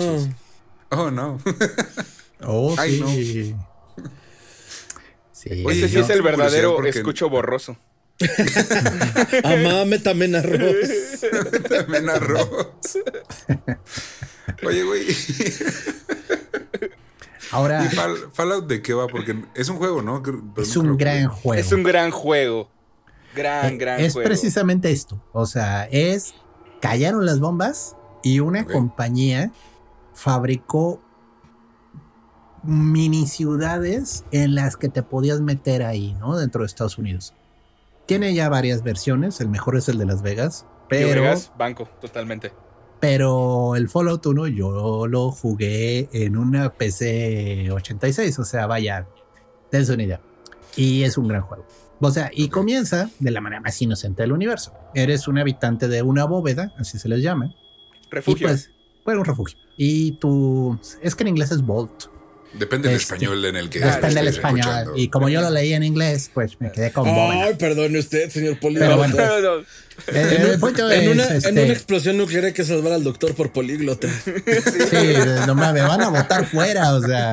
Speaker 5: Oh, no. (laughs)
Speaker 4: Oh,
Speaker 5: Ay,
Speaker 4: sí. Sí,
Speaker 5: Oye,
Speaker 6: Ese sí es el verdadero
Speaker 5: porque-
Speaker 6: escucho borroso. (laughs)
Speaker 3: Amame también arroz. (laughs)
Speaker 5: También arroz. Oye, güey.
Speaker 4: Ahora
Speaker 5: ¿Y Fall- Fallout de qué va? Porque es un juego, ¿no? Pero
Speaker 4: es un gran juego.
Speaker 6: Es un gran juego. Gran,
Speaker 4: Eh,
Speaker 6: gran
Speaker 4: es
Speaker 6: juego.
Speaker 4: precisamente esto. O sea, es callaron las bombas y una compañía fabricó mini ciudades en las que te podías meter ahí, ¿no? Dentro de Estados Unidos. Tiene ya varias versiones. El mejor es el de Las Vegas. Pero,
Speaker 6: Vegas, banco, totalmente.
Speaker 4: pero el Fallout 1 yo lo jugué en una PC 86. O sea, vaya, dense una idea. Y es un gran juego. O sea, y comienza de la manera más inocente del universo. Eres un habitante de una bóveda, así se les llama.
Speaker 6: Refugio.
Speaker 4: Y pues, bueno, un refugio. Y tú, es que en inglés es Vault.
Speaker 5: Depende del
Speaker 4: Este,
Speaker 5: español en el que
Speaker 4: Depende del español.
Speaker 5: escuchando.
Speaker 4: Y como yo lo leí en inglés, pues me quedé con.
Speaker 3: Ay, perdone usted, señor políglota.
Speaker 4: bueno.
Speaker 6: No, no,
Speaker 4: Eh,
Speaker 3: en, una,
Speaker 4: este,
Speaker 3: en una explosión nuclear hay que salvar al doctor por políglota. (laughs)
Speaker 4: Sí, no me van a botar fuera, o sea.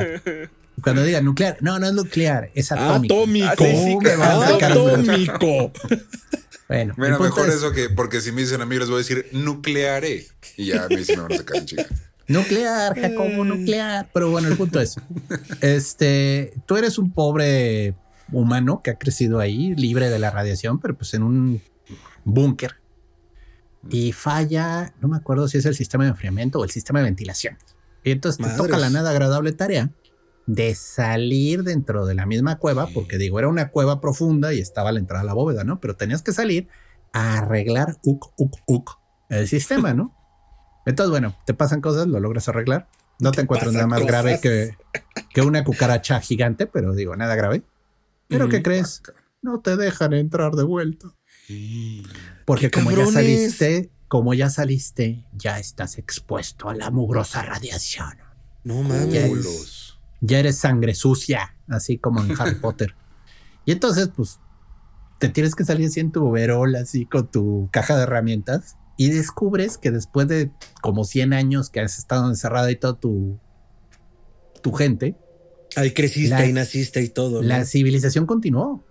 Speaker 4: Cuando digan nuclear, no, no es nuclear, es atómico.
Speaker 3: Atómico.
Speaker 6: Ah,
Speaker 3: Atómico.
Speaker 4: Bueno,
Speaker 5: Mira, mejor
Speaker 4: es,
Speaker 5: eso que, porque si me dicen a mí les voy a decir nuclearé. Y ya a mí sí me van a sacar en chica.
Speaker 4: Nuclear, Jacobo, nuclear. Pero bueno, el punto es, (laughs) este, tú eres un pobre humano que ha crecido ahí, libre de la radiación, pero pues en un búnker. Y falla, no me acuerdo si es el sistema de enfriamiento o el sistema de ventilación. Y entonces te toca la nada agradable tarea de salir dentro de la misma cueva, porque digo, era una cueva profunda y estaba a la entrada a la bóveda, ¿no? Pero tenías que salir a arreglar el sistema, ¿no? Entonces, bueno, te pasan cosas, lo logras arreglar. No te,
Speaker 3: Te
Speaker 4: encuentras nada más grave
Speaker 3: cosas.
Speaker 4: que, que una cucaracha gigante, pero digo, nada grave. ¿Pero qué
Speaker 3: Ujú.
Speaker 4: crees? No te dejan entrar de vuelta. Porque
Speaker 3: ¡Qué
Speaker 4: como ya
Speaker 3: cabrones!
Speaker 4: saliste, como ya saliste, ya estás expuesto a la mugrosa radiación.
Speaker 3: No
Speaker 4: Ya
Speaker 3: mames.
Speaker 4: es-
Speaker 5: Culos.
Speaker 4: Ya eres sangre sucia, así como en Harry (laughs) Potter. Y entonces, pues, te tienes que salir así en tu overol, así con tu caja de herramientas, y descubres que después de como 100 años que has estado encerrada y toda tu, tu gente,
Speaker 3: Ahí creciste
Speaker 4: La-
Speaker 3: y naciste y todo. ¿no?
Speaker 4: la civilización continuó.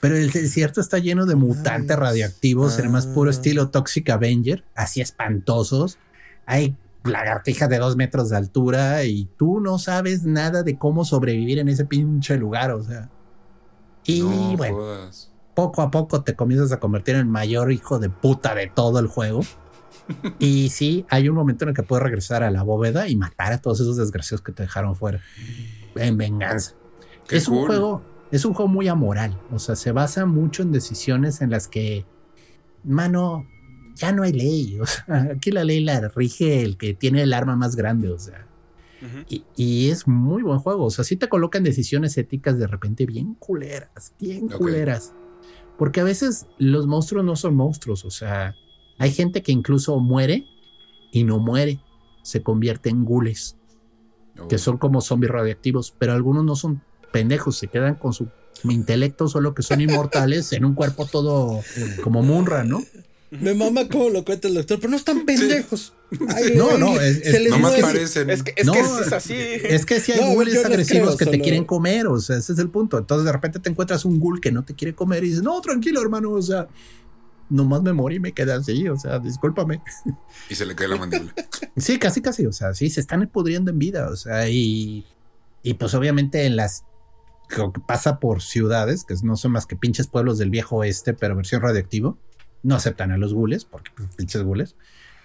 Speaker 4: Pero el desierto está lleno de mutantes
Speaker 3: Mames.
Speaker 4: radioactivos, en el más puro
Speaker 3: Ah.
Speaker 4: estilo Toxic Avenger, así espantosos. Hay lagartijas de dos metros de altura y tú no sabes nada de cómo sobrevivir en ese pinche lugar, o sea. Y
Speaker 5: no
Speaker 4: bueno,
Speaker 5: jodas.
Speaker 4: Poco a poco te comienzas a convertir en el mayor hijo de puta de todo el juego. (laughs) y sí, hay un momento en el que puedes regresar a la bóveda y matar a todos esos desgraciados que te dejaron fuera. En venganza.
Speaker 5: Qué
Speaker 4: es un juego, es un juego muy amoral. O sea, se basa mucho en decisiones en las que, mano, ya no hay ley. (laughs) O sea, aquí la ley la rige el que tiene el arma más grande. O sea, y, y es muy buen juego. O sea, sí te colocan decisiones éticas de repente bien culeras, bien culeras. Porque a veces los monstruos no son monstruos, o sea, hay gente que incluso muere y no muere, se convierte en gules, que son como zombies radioactivos, pero algunos no son pendejos, se quedan con su intelecto, solo que son inmortales en un cuerpo todo como Munra, ¿no?
Speaker 3: Me mama como lo cuenta el doctor, pero no están pendejos. Ay,
Speaker 4: No,
Speaker 3: ay,
Speaker 4: no, es-
Speaker 3: se
Speaker 4: es-
Speaker 3: les
Speaker 5: Nomás
Speaker 3: mueve.
Speaker 5: parecen.
Speaker 6: Es que es,
Speaker 4: No,
Speaker 6: que es así.
Speaker 4: Es que si hay
Speaker 3: No,
Speaker 4: ghouls agresivos
Speaker 3: creo,
Speaker 4: que te quieren comer, o sea, ese es el punto. Entonces de repente te encuentras un ghoul que no te quiere comer y dices, no, tranquilo, hermano, o sea, nomás me morí y me quedé así, o sea, discúlpame.
Speaker 5: Y se le cae la mandíbula. (laughs)
Speaker 4: Sí, casi, casi, o sea, sí, se están pudriendo en vida, o sea, y, y pues obviamente en las que pasa por ciudades, que no son más que pinches pueblos del viejo oeste, pero versión radioactivo, no aceptan a los gules, porque pues, pinches gules.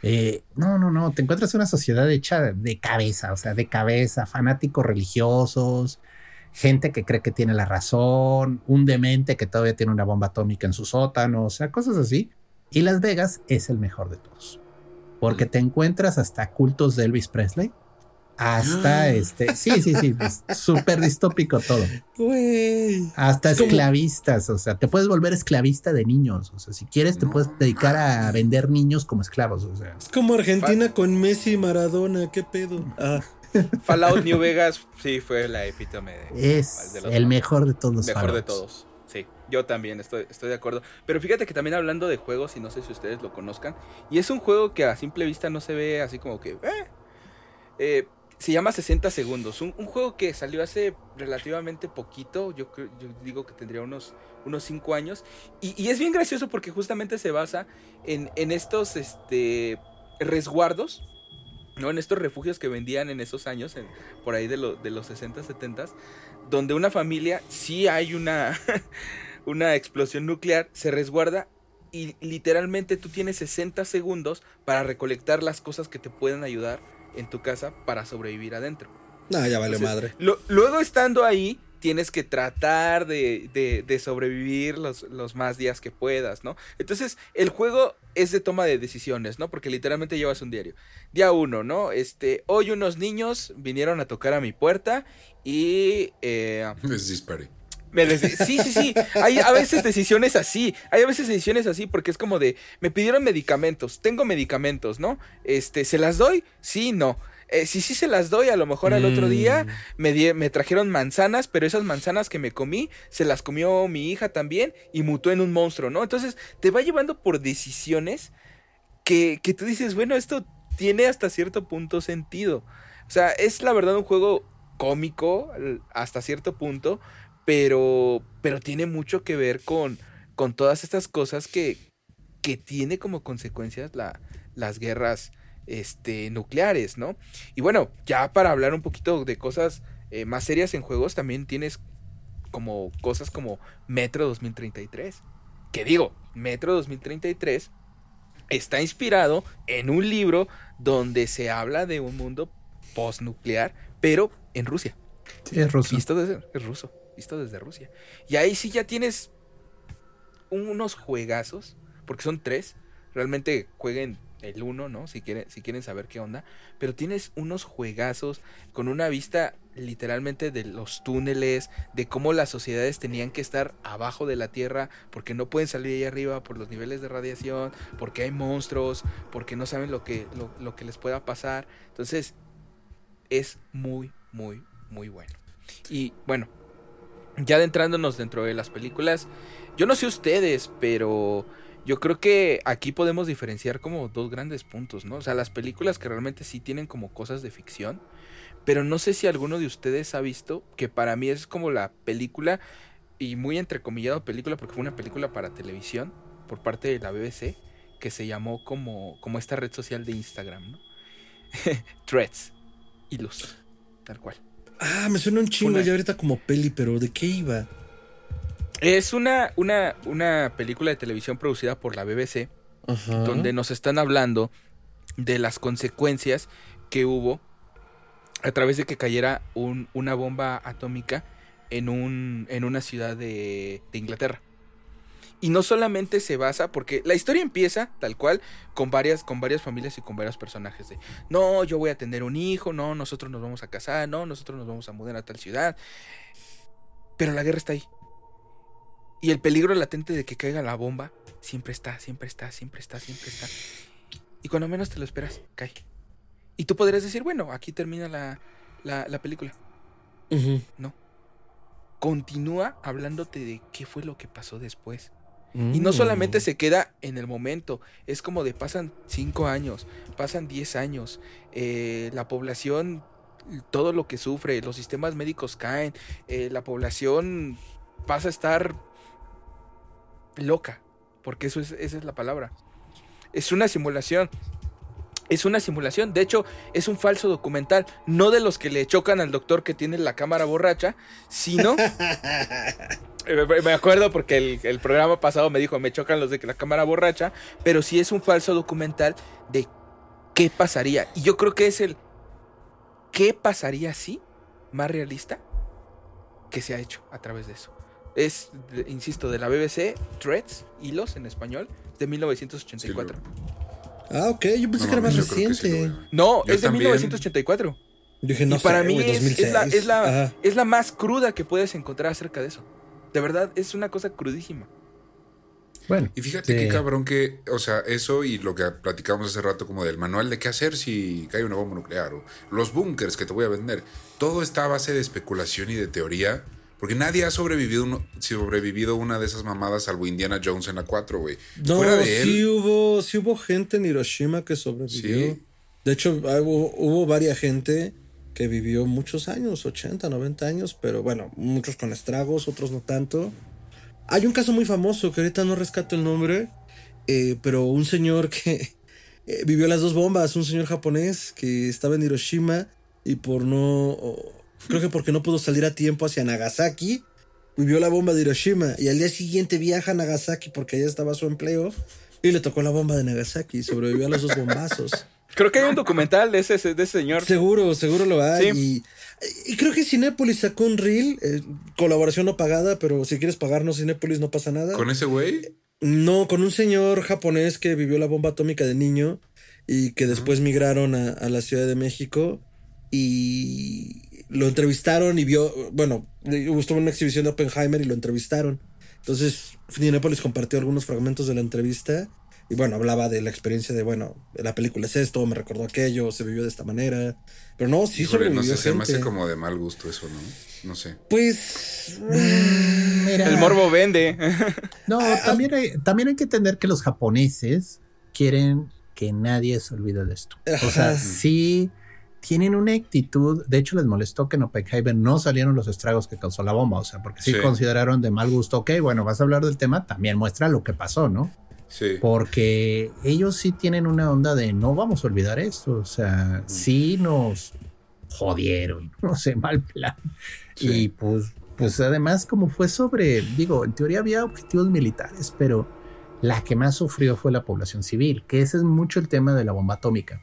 Speaker 4: Eh, no, no, no, te encuentras una sociedad hecha de cabeza, o sea, de cabeza, fanáticos religiosos, gente que cree que tiene la razón, un demente que todavía tiene una bomba atómica en su sótano, o sea, cosas así. Y Las Vegas es el mejor de todos, porque te encuentras hasta cultos de Elvis Presley, hasta
Speaker 5: Ah.
Speaker 4: este, sí, sí, sí, pues, (laughs) súper distópico todo.
Speaker 3: Güey.
Speaker 4: Hasta esclavistas, o sea, te puedes volver esclavista de niños, o sea, si quieres te
Speaker 5: No
Speaker 4: puedes dedicar a vender niños como esclavos, o sea.
Speaker 3: Es como Argentina con Messi y Maradona, qué pedo. Ah, (laughs)
Speaker 6: Fallout New Vegas sí fue la epítome de,
Speaker 4: Es
Speaker 6: de los
Speaker 4: el mejor de todos los
Speaker 6: mejor de todos. Sí, yo también estoy, estoy de acuerdo. Pero fíjate que también hablando de juegos, y no sé si ustedes lo conozcan, y es un juego que a simple vista no se ve así como que... eh, eh, se llama 60 segundos. Un, juego que salió hace relativamente poquito. Yo, yo digo que tendría unos, unos 5 años. Y, es bien gracioso porque justamente se basa en, estos este, resguardos. ¿no? En estos refugios que vendían en esos años, por ahí de, lo- de los 60, 70, donde una familia, sí hay una, (laughs) una explosión nuclear, se resguarda y literalmente tú tienes 60 segundos para recolectar las cosas que te pueden ayudar en tu casa para sobrevivir adentro.
Speaker 3: no, ya vale
Speaker 6: Entonces,
Speaker 3: madre.
Speaker 6: lo- luego estando ahí, tienes que tratar de, de- de sobrevivir los, los más días que puedas, ¿no? Entonces, el juego es de toma de decisiones, ¿no? Porque literalmente llevas un diario. Día uno, ¿no? Este, hoy unos niños vinieron a tocar a mi puerta y... eh, (laughs)
Speaker 5: Les disparé.
Speaker 6: Me les- sí, sí, sí. Hay a veces decisiones así. Hay a veces decisiones así porque es como de, me pidieron medicamentos, tengo medicamentos, ¿no? Este, ¿se las doy? Sí, no. Eh, si sí se las doy, a lo mejor al otro día me, di- me trajeron manzanas, pero esas manzanas que me comí, se las comió mi hija también y mutó en un monstruo, ¿no? Entonces te va llevando por decisiones que, que tú dices, bueno, esto tiene hasta cierto punto sentido. O sea, es la verdad un juego cómico hasta cierto punto, pero, pero tiene mucho que ver con, con todas estas cosas que, que tiene como consecuencias la, las guerras este, nucleares, ¿no? Y bueno, ya para hablar un poquito de cosas eh, más serias en juegos, también tienes como cosas como Metro 2033. Que digo, Metro 2033 está inspirado en un libro donde se habla de un mundo postnuclear, pero en Rusia.
Speaker 4: Sí, es ruso.
Speaker 6: Visto desde, es ruso, visto desde Rusia. Y ahí sí ya tienes unos juegazos, porque son tres. Realmente jueguen el uno, ¿no? Si quieren, si quieren saber qué onda. Pero tienes unos juegazos con una vista literalmente de los túneles, de cómo las sociedades tenían que estar abajo de la tierra porque no pueden salir ahí arriba por los niveles de radiación, porque hay monstruos, porque no saben lo que, lo, lo que les pueda pasar. Entonces, es muy, muy, muy bueno. Y bueno, ya adentrándonos dentro de las películas, yo no sé ustedes, pero yo creo que aquí podemos diferenciar como dos grandes puntos, ¿no? O sea, las películas que realmente sí tienen como cosas de ficción, pero no sé si alguno de ustedes ha visto que para mí es como la película, y muy entrecomillado película, porque fue una película para televisión por parte de la BBC, que se llamó como, como esta red social de Instagram, ¿no? (laughs) Threads, hilos, tal cual.
Speaker 3: Ah, me suena un chingo
Speaker 6: Una-
Speaker 3: ya ahorita como peli, pero ¿de qué iba?
Speaker 6: Es una, una, una película de televisión producida por la BBC,
Speaker 3: Ajá.
Speaker 6: donde nos están hablando de las consecuencias que hubo a través de que cayera un- una bomba atómica en, un, en una ciudad de, de Inglaterra. Y no solamente se basa, porque la historia empieza tal cual con varias, con varias familias y con varios personajes de, no, yo voy a tener un hijo, no, nosotros nos vamos a casar, no, nosotros nos vamos a mudar a tal ciudad. Pero la guerra está ahí. Y el peligro latente de que caiga la bomba siempre está, siempre está, siempre está, siempre está. Y cuando menos te lo esperas, cae. Y tú podrías decir, bueno, aquí termina la, la, la película. No. Continúa hablándote de qué fue lo que pasó después. Y no solamente
Speaker 3: Mm.
Speaker 6: se queda en el momento, es como de pasan 5 años, pasan 10 años, eh, la población, todo lo que sufre, los sistemas médicos caen, eh, la población pasa a estar loca, porque eso es, esa es la palabra. Es una simulación. Es una simulación, de hecho es un falso documental, no de los que le chocan al doctor que tiene la cámara borracha, sino (laughs) Eh, Me acuerdo porque el, el programa pasado me dijo, me chocan los de la cámara borracha, pero sí es un falso documental de qué pasaría. Y yo creo que es el qué pasaría si más realista que se ha hecho a través de eso. Es, insisto, de la BBC, Threads, hilos en español, de 1984.
Speaker 3: Ah, ok. Yo pensé
Speaker 5: No
Speaker 3: que era más
Speaker 5: sí
Speaker 3: reciente.
Speaker 6: no,
Speaker 5: Yo
Speaker 6: es de
Speaker 5: también.
Speaker 6: 1984.
Speaker 3: Yo dije, no
Speaker 6: y para
Speaker 3: sé,
Speaker 6: mí es, es
Speaker 3: 2006.
Speaker 6: la, es, la, es la más cruda que puedes encontrar acerca de eso. De verdad, es una cosa crudísima.
Speaker 4: Bueno,
Speaker 5: Y fíjate
Speaker 4: Sí.
Speaker 5: qué cabrón que, o sea, eso y lo que platicamos hace rato como del manual de qué hacer si cae una bomba nuclear o los búnkers que te voy a vender, todo está a base de especulación y de teoría, porque nadie ha sobrevivido, uno- sobrevivido una de esas mamadas salvo Indiana Jones en la 4, güey.
Speaker 3: No,
Speaker 5: Fuera de
Speaker 3: sí hubo, sí hubo gente en Hiroshima que sobrevivió.
Speaker 5: Sí.
Speaker 3: De hecho, hubo, hubo varias gente que vivió muchos años, 80, 90 años, pero bueno, muchos con estragos, otros no tanto. Hay un caso muy famoso que ahorita no rescato el nombre, eh, pero un señor que eh, vivió las dos bombas, un señor japonés que estaba en Hiroshima y por no, creo que porque no pudo salir a tiempo hacia Nagasaki, vivió la bomba de Hiroshima y al día siguiente viaja a Nagasaki porque allá estaba su empleo y le tocó la bomba de Nagasaki y sobrevivió a los dos bombazos.
Speaker 6: Creo que hay un documental de ese, de ese señor.
Speaker 3: Seguro, seguro lo hay.
Speaker 6: Sí.
Speaker 3: Y, y creo que Cinépolis sacó un reel, eh, colaboración no pagada, pero si quieres pagarnos Cinépolis no pasa nada.
Speaker 5: con ese güey,
Speaker 3: No, con un señor japonés que vivió la bomba atómica de niño y que después migraron a, a la Ciudad de México y lo entrevistaron y vio, bueno, estuvo en una exhibición de Oppenheimer y lo entrevistaron. Entonces, Cinépolis compartió algunos fragmentos de la entrevista y bueno, hablaba de la experiencia de, bueno, la película es esto, me recordó aquello, se vivió de esta manera. Pero no, sí
Speaker 5: híjole, no
Speaker 3: sobrevivió
Speaker 5: sé, se me hace
Speaker 3: gente.
Speaker 5: como de mal gusto eso, ¿no? No sé.
Speaker 3: Pues...
Speaker 4: mira,
Speaker 6: El morbo vende. (laughs)
Speaker 4: No, también hay, también hay que entender que los japoneses quieren que nadie se olvide de esto. O sea,
Speaker 3: Ajá.
Speaker 4: sí tienen una actitud. De hecho, les molestó que en Oppenheimer no salieron los estragos que causó la bomba. O sea, porque sí,
Speaker 5: Sí.
Speaker 4: consideraron de mal gusto. Ok, bueno, vas a hablar del tema, también muestra lo que pasó, ¿no?
Speaker 5: Sí.
Speaker 4: Porque ellos sí tienen una onda de no vamos a olvidar esto. O sea, sí nos jodieron, (laughs) no sé, mal plan.
Speaker 5: Sí.
Speaker 4: Y pues, pues además, como fue sobre, digo, en teoría había objetivos militares, pero la que más sufrió fue la población civil, que ese es mucho el tema de la bomba atómica.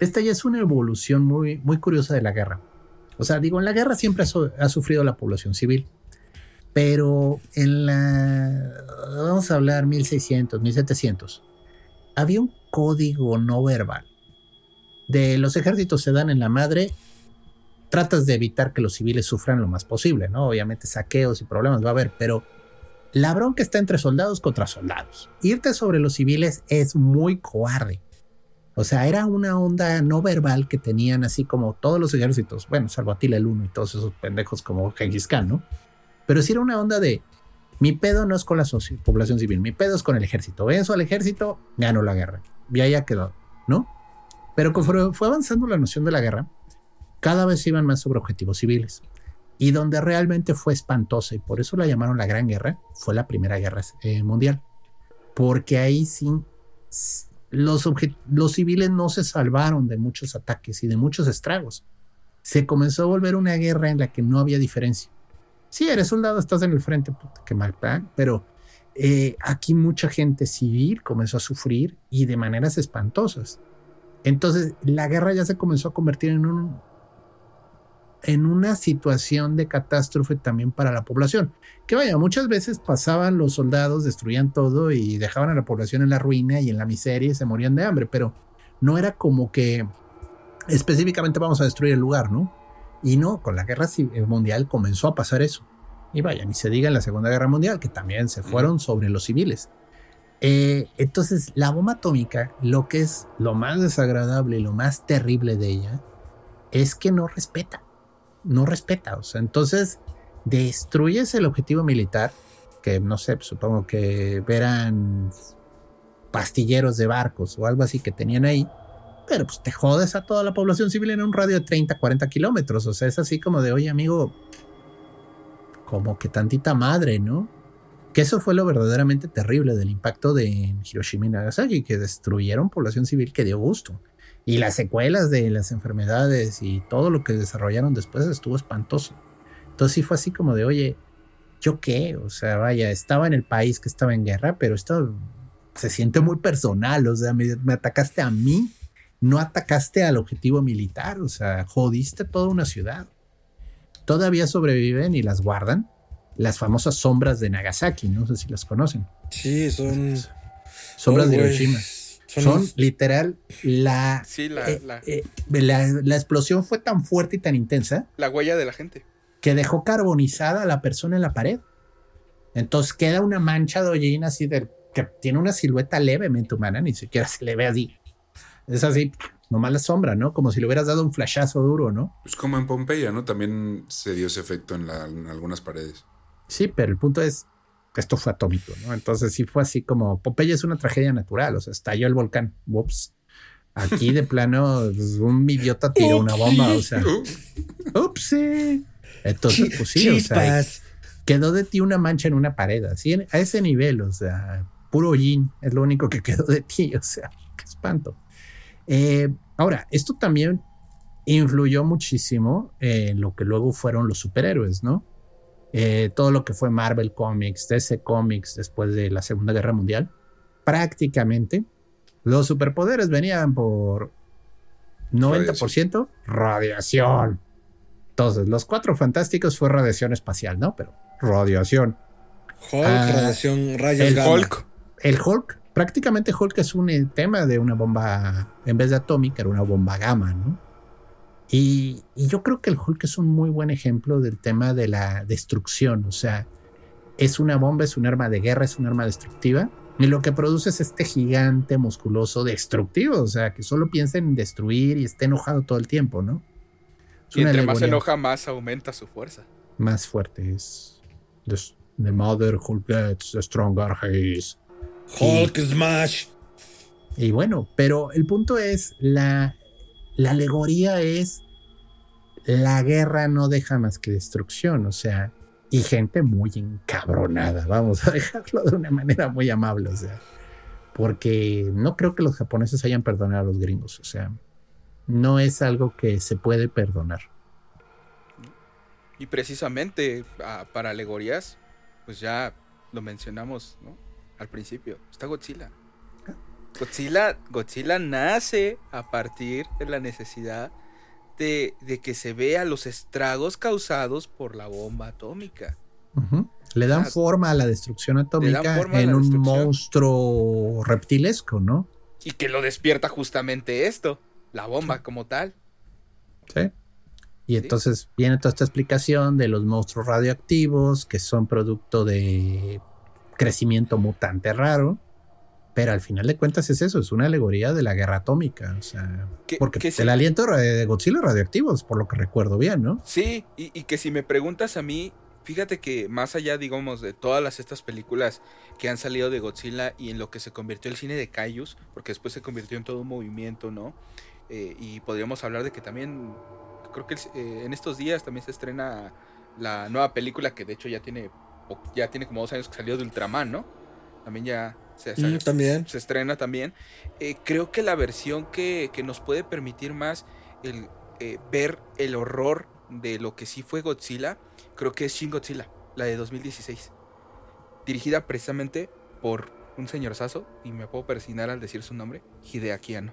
Speaker 4: Esta ya es una evolución muy, muy curiosa de la guerra. O sea, digo, en la guerra siempre ha, su- ha sufrido la población civil, pero en la, vamos a hablar 1600, 1700, había un código no verbal. De los ejércitos se dan en la madre, tratas de evitar que los civiles sufran lo más posible, ¿no? Obviamente saqueos y problemas va a haber, pero la bronca está entre soldados contra soldados. Irte sobre los civiles es muy cobarde. O sea, era una onda no verbal que tenían así como todos los ejércitos, bueno, salvo Atila el Uno y todos esos pendejos como Genghis Khan, ¿no? Pero sí era una onda de mi pedo no es con la población civil, mi pedo es con el ejército. Venzo al ejército, gano la guerra. Y ahí ha quedado, ¿no? Pero conforme fue avanzando la noción de la guerra, cada vez iban más sobre objetivos civiles. Y donde realmente fue espantosa, y por eso la llamaron la Gran Guerra, fue la Primera Guerra eh, Mundial. Porque ahí sí, los, civiles no se salvaron de muchos ataques y de muchos estragos. Se comenzó a volver una guerra en la que no había diferencia. Sí, eres soldado, estás en el frente, puta, qué mal plan, pero eh, aquí mucha gente civil comenzó a sufrir y de maneras espantosas. Entonces, la guerra ya se comenzó a convertir en un en una situación de catástrofe también para la población. Que vaya, muchas veces pasaban los soldados, destruían todo y dejaban a la población en la ruina y en la miseria y se morían de hambre, pero no era como que específicamente vamos a destruir el lugar, ¿no? Y no, con la guerra ci- mundial comenzó a pasar eso. Y vaya, ni se diga en la Segunda Guerra Mundial, que también se fueron sobre los civiles. Eh, entonces, la bomba atómica, lo que es lo más desagradable y lo más terrible de ella, es que no respeta. No respeta. O sea, entonces destruyes el objetivo militar, que no sé, supongo que verán pastilleros de barcos o algo así que tenían ahí, pero pues te jodes a toda la población civil en un radio de 30, 40 kilómetros. O sea, es así como de, oye amigo, como que tantita madre, ¿no? Que eso fue lo verdaderamente terrible del impacto de Hiroshima y Nagasaki, que destruyeron población civil que dio gusto. Y las secuelas de las enfermedades y todo lo que desarrollaron después estuvo espantoso. Entonces sí fue así como de, oye, ¿yo qué? O sea, vaya, estaba en el país que estaba en guerra, pero esto se siente muy personal, o sea, me, me atacaste a mí, no atacaste al objetivo militar, o sea, jodiste toda una ciudad. Todavía sobreviven y las guardan las famosas sombras de Nagasaki, no sé si las conocen.
Speaker 3: Sí, son
Speaker 4: Sombras
Speaker 3: Oh,
Speaker 4: de. Hiroshima.
Speaker 3: Son
Speaker 4: literal la,
Speaker 6: Sí, la,
Speaker 4: eh,
Speaker 6: la,
Speaker 4: eh, la, la explosión fue tan fuerte y tan intensa
Speaker 6: la huella de la gente.
Speaker 4: que dejó carbonizada a la persona en la pared. Entonces queda una mancha de hollín así de que tiene una silueta levemente humana, ni siquiera se le ve así. Es así, nomás la sombra, ¿no? Como si le hubieras dado un flashazo duro, ¿no?
Speaker 5: Pues como en Pompeya, ¿no? También se dio ese efecto en, la- en algunas paredes.
Speaker 4: Sí, pero el punto es esto fue atómico, ¿no? Entonces sí fue así como Popeye es una tragedia natural, o sea, estalló el volcán, ups. Aquí de plano pues, un idiota tiró una bomba, o sea, ups. Entonces, pues sí, o sea, quedó de ti una mancha en una pared, así a ese nivel, o sea, puro hollín es lo único que quedó de ti, o sea, qué espanto. Eh, ahora, esto también influyó muchísimo en lo que luego fueron los superhéroes, ¿no? Eh, todo lo que fue Marvel Comics, DC Comics después de la Segunda Guerra Mundial, prácticamente los superpoderes venían por 90% radiación. Entonces, los cuatro fantásticos fue radiación espacial, ¿no? Pero radiación.
Speaker 3: Hulk,
Speaker 4: Ah,
Speaker 3: radiación, rayos
Speaker 4: el
Speaker 3: gamma.
Speaker 6: Hulk.
Speaker 4: El Hulk, prácticamente Hulk es un eh, tema de una bomba, en vez de atómica, era una bomba gamma, ¿no? Y, y yo creo que el Hulk es un muy buen ejemplo del tema de la destrucción, o sea, es una bomba, es un arma de guerra, es un arma destructiva, y lo que produce es este gigante musculoso destructivo, o sea, que solo piensa en destruir y esté enojado todo el tiempo, ¿no? Es
Speaker 6: Y entre más se enoja, más aumenta su fuerza.
Speaker 4: más fuerte, es the, the mother Hulk gets, the stronger he is.
Speaker 3: Hulk Smash.
Speaker 4: Y bueno, pero el punto es, la, la alegoría es, la guerra no deja más que destrucción, o sea, y gente muy encabronada, vamos a dejarlo de una manera muy amable, o sea, porque no creo que los japoneses hayan perdonado a los gringos, o sea, no es algo que se puede perdonar.
Speaker 6: Y precisamente ah, para alegorías, pues ya lo mencionamos. Al principio, está Godzilla. Godzilla, Godzilla nace a partir de la necesidad de, de que se vea los estragos causados por la bomba atómica.
Speaker 4: Le dan forma a la destrucción atómica en un monstruo reptilesco, ¿no?
Speaker 6: Y que lo despierta justamente esto, la bomba como tal.
Speaker 4: Sí. Y entonces viene toda esta explicación de los monstruos radioactivos que son producto de crecimiento mutante raro. Pero al final de cuentas es eso, es una alegoría de la guerra atómica. O sea,
Speaker 6: Que-
Speaker 4: porque
Speaker 6: que
Speaker 4: el aliento de Godzilla es radioactivo, es por lo que recuerdo bien, ¿no?
Speaker 6: Sí, y, y que si me preguntas a mí, fíjate que más allá, digamos, de todas las, estas películas que han salido de Godzilla y en lo que se convirtió el cine de Kaijus, porque después se convirtió en todo un movimiento, ¿no? Eh, y podríamos hablar de que también, creo que eh, en estos días también se estrena la nueva película que de hecho ya tiene, ya tiene como dos años que salió de Ultraman, ¿no? También ya se,
Speaker 3: Mm, también.
Speaker 6: se estrena también. Eh, creo que la versión que, que nos puede permitir más el eh, ver el horror de lo que sí fue Godzilla, creo que es Shin Godzilla, la de 2016. Dirigida precisamente por un señor Sazo, y me puedo persignar al decir su nombre, Hideaki Anno.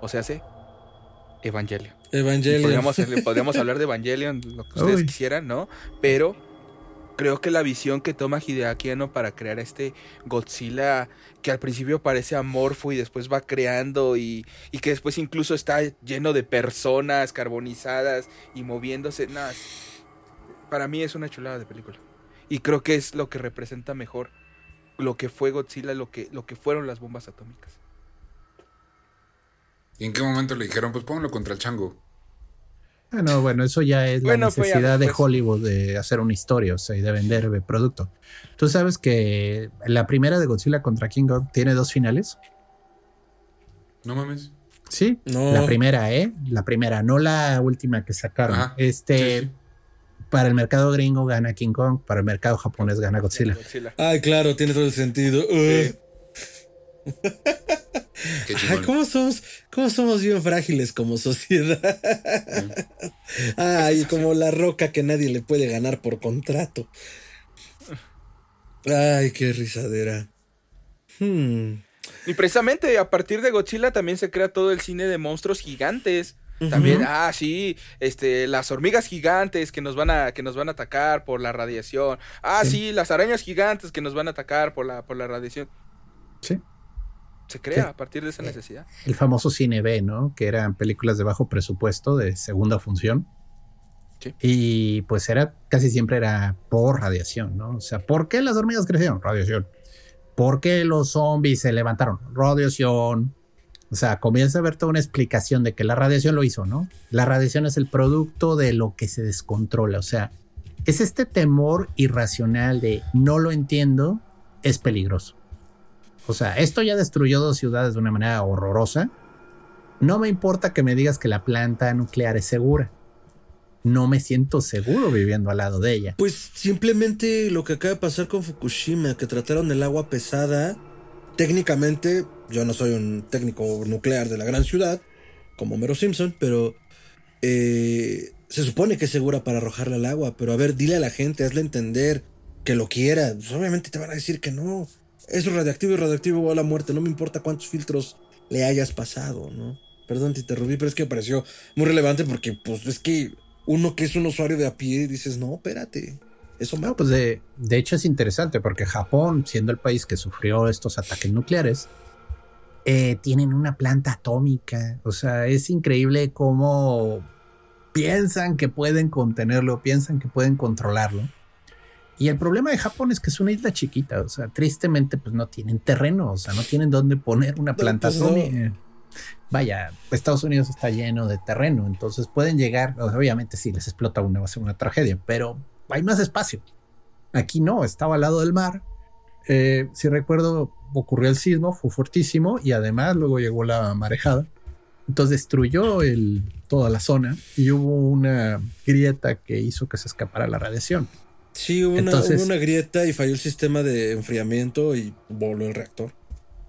Speaker 6: O sea, hace Evangelion.
Speaker 3: Evangelion.
Speaker 6: Podríamos, podríamos hablar de Evangelion, lo que (laughs) ustedes
Speaker 4: Uy.
Speaker 6: quisieran, ¿no? Pero creo que la visión que toma Hideaki Anno para crear este Godzilla que al principio parece amorfo y después va creando y, y que después incluso está lleno de personas carbonizadas y moviéndose. Nada, para mí es una chulada de película. Y creo que es lo que representa mejor lo que fue Godzilla, lo que, lo que fueron las bombas atómicas.
Speaker 5: ¿Y en qué momento le dijeron, pues pónganlo contra el chango?
Speaker 4: Ah, no, bueno, eso ya es
Speaker 6: Bueno,
Speaker 4: la
Speaker 6: pues ya
Speaker 4: necesidad de. Hollywood de hacer una historia, o sea, y de vender el producto. Tú sabes que la primera de Godzilla contra King Kong tiene dos finales.
Speaker 5: No mames.
Speaker 4: Sí,
Speaker 3: No.
Speaker 4: la primera, ¿eh? La primera, no la última que sacaron.
Speaker 5: Ajá.
Speaker 4: Este,
Speaker 5: Sí, sí.
Speaker 4: para el mercado gringo gana King Kong, para el mercado japonés gana Godzilla.
Speaker 6: Godzilla.
Speaker 3: Ay, claro, tiene todo el sentido. Uh. (laughs) Ay. ¿cómo somos, cómo somos bien frágiles como sociedad. (laughs) Ay, como la roca que nadie le puede ganar por contrato. Ay, qué risadera. Hmm.
Speaker 6: Y precisamente a partir de Godzilla también se crea todo el cine de monstruos gigantes. También, ah, sí, este, las hormigas gigantes que nos van a, que nos van a atacar por la radiación. Ah, sí, las arañas gigantes que nos van a atacar por la, por la radiación.
Speaker 4: Sí.
Speaker 6: Se crea
Speaker 4: Sí.
Speaker 6: a partir de esa necesidad.
Speaker 4: El famoso cine B, ¿no? Que eran películas de bajo presupuesto, de segunda función.
Speaker 6: Sí.
Speaker 4: Y pues era, casi siempre era por radiación, ¿no? O sea, ¿por qué las hormigas crecieron? Radiación. ¿Por qué los zombies se levantaron? Radiación. O sea, comienza a ver toda una explicación de que la radiación lo hizo, ¿no? La radiación es el producto de lo que se descontrola. O sea, es este temor irracional de no lo entiendo, es peligroso. O sea, esto ya destruyó dos ciudades de una manera horrorosa. No me importa que me digas que la planta nuclear es segura. No me siento seguro viviendo al lado de ella.
Speaker 3: Pues simplemente lo que acaba de pasar con Fukushima, que trataron el agua pesada. Técnicamente, yo no soy un técnico nuclear de la gran ciudad, como Mero Simpson, pero eh, se supone que es segura para arrojarla al agua. Pero a ver, dile a la gente, hazle entender que lo quiera. Pues obviamente te van a decir que no. Eso es radiactivo y radiactivo va a la muerte. No me importa cuántos filtros le hayas pasado, ¿no? Perdón, te interrumpí, pero es que me pareció muy relevante porque, pues, es que uno que es un usuario de a pie dices, no, espérate. Eso
Speaker 4: No, pues de, de hecho es interesante porque Japón, siendo el país que sufrió estos ataques nucleares, eh, tienen una planta atómica. O sea, es increíble cómo piensan que pueden contenerlo, piensan que pueden controlarlo. Y el problema de Japón es que es una isla chiquita, o sea, tristemente pues no tienen terreno, o sea, no tienen dónde poner una
Speaker 3: pues, no.
Speaker 4: atómica. Vaya, Estados Unidos está lleno de terreno, entonces pueden llegar, obviamente si les explota una va a ser una tragedia, pero hay más espacio. Aquí no, estaba al lado del mar. Eh, si recuerdo, ocurrió el sismo, fue fortísimo y además luego llegó la marejada. Entonces destruyó el, toda la zona y hubo una grieta que hizo que se escapara la radiación.
Speaker 3: Sí, hubo,
Speaker 4: Entonces-
Speaker 3: una, hubo una grieta y falló el sistema de enfriamiento y voló el reactor.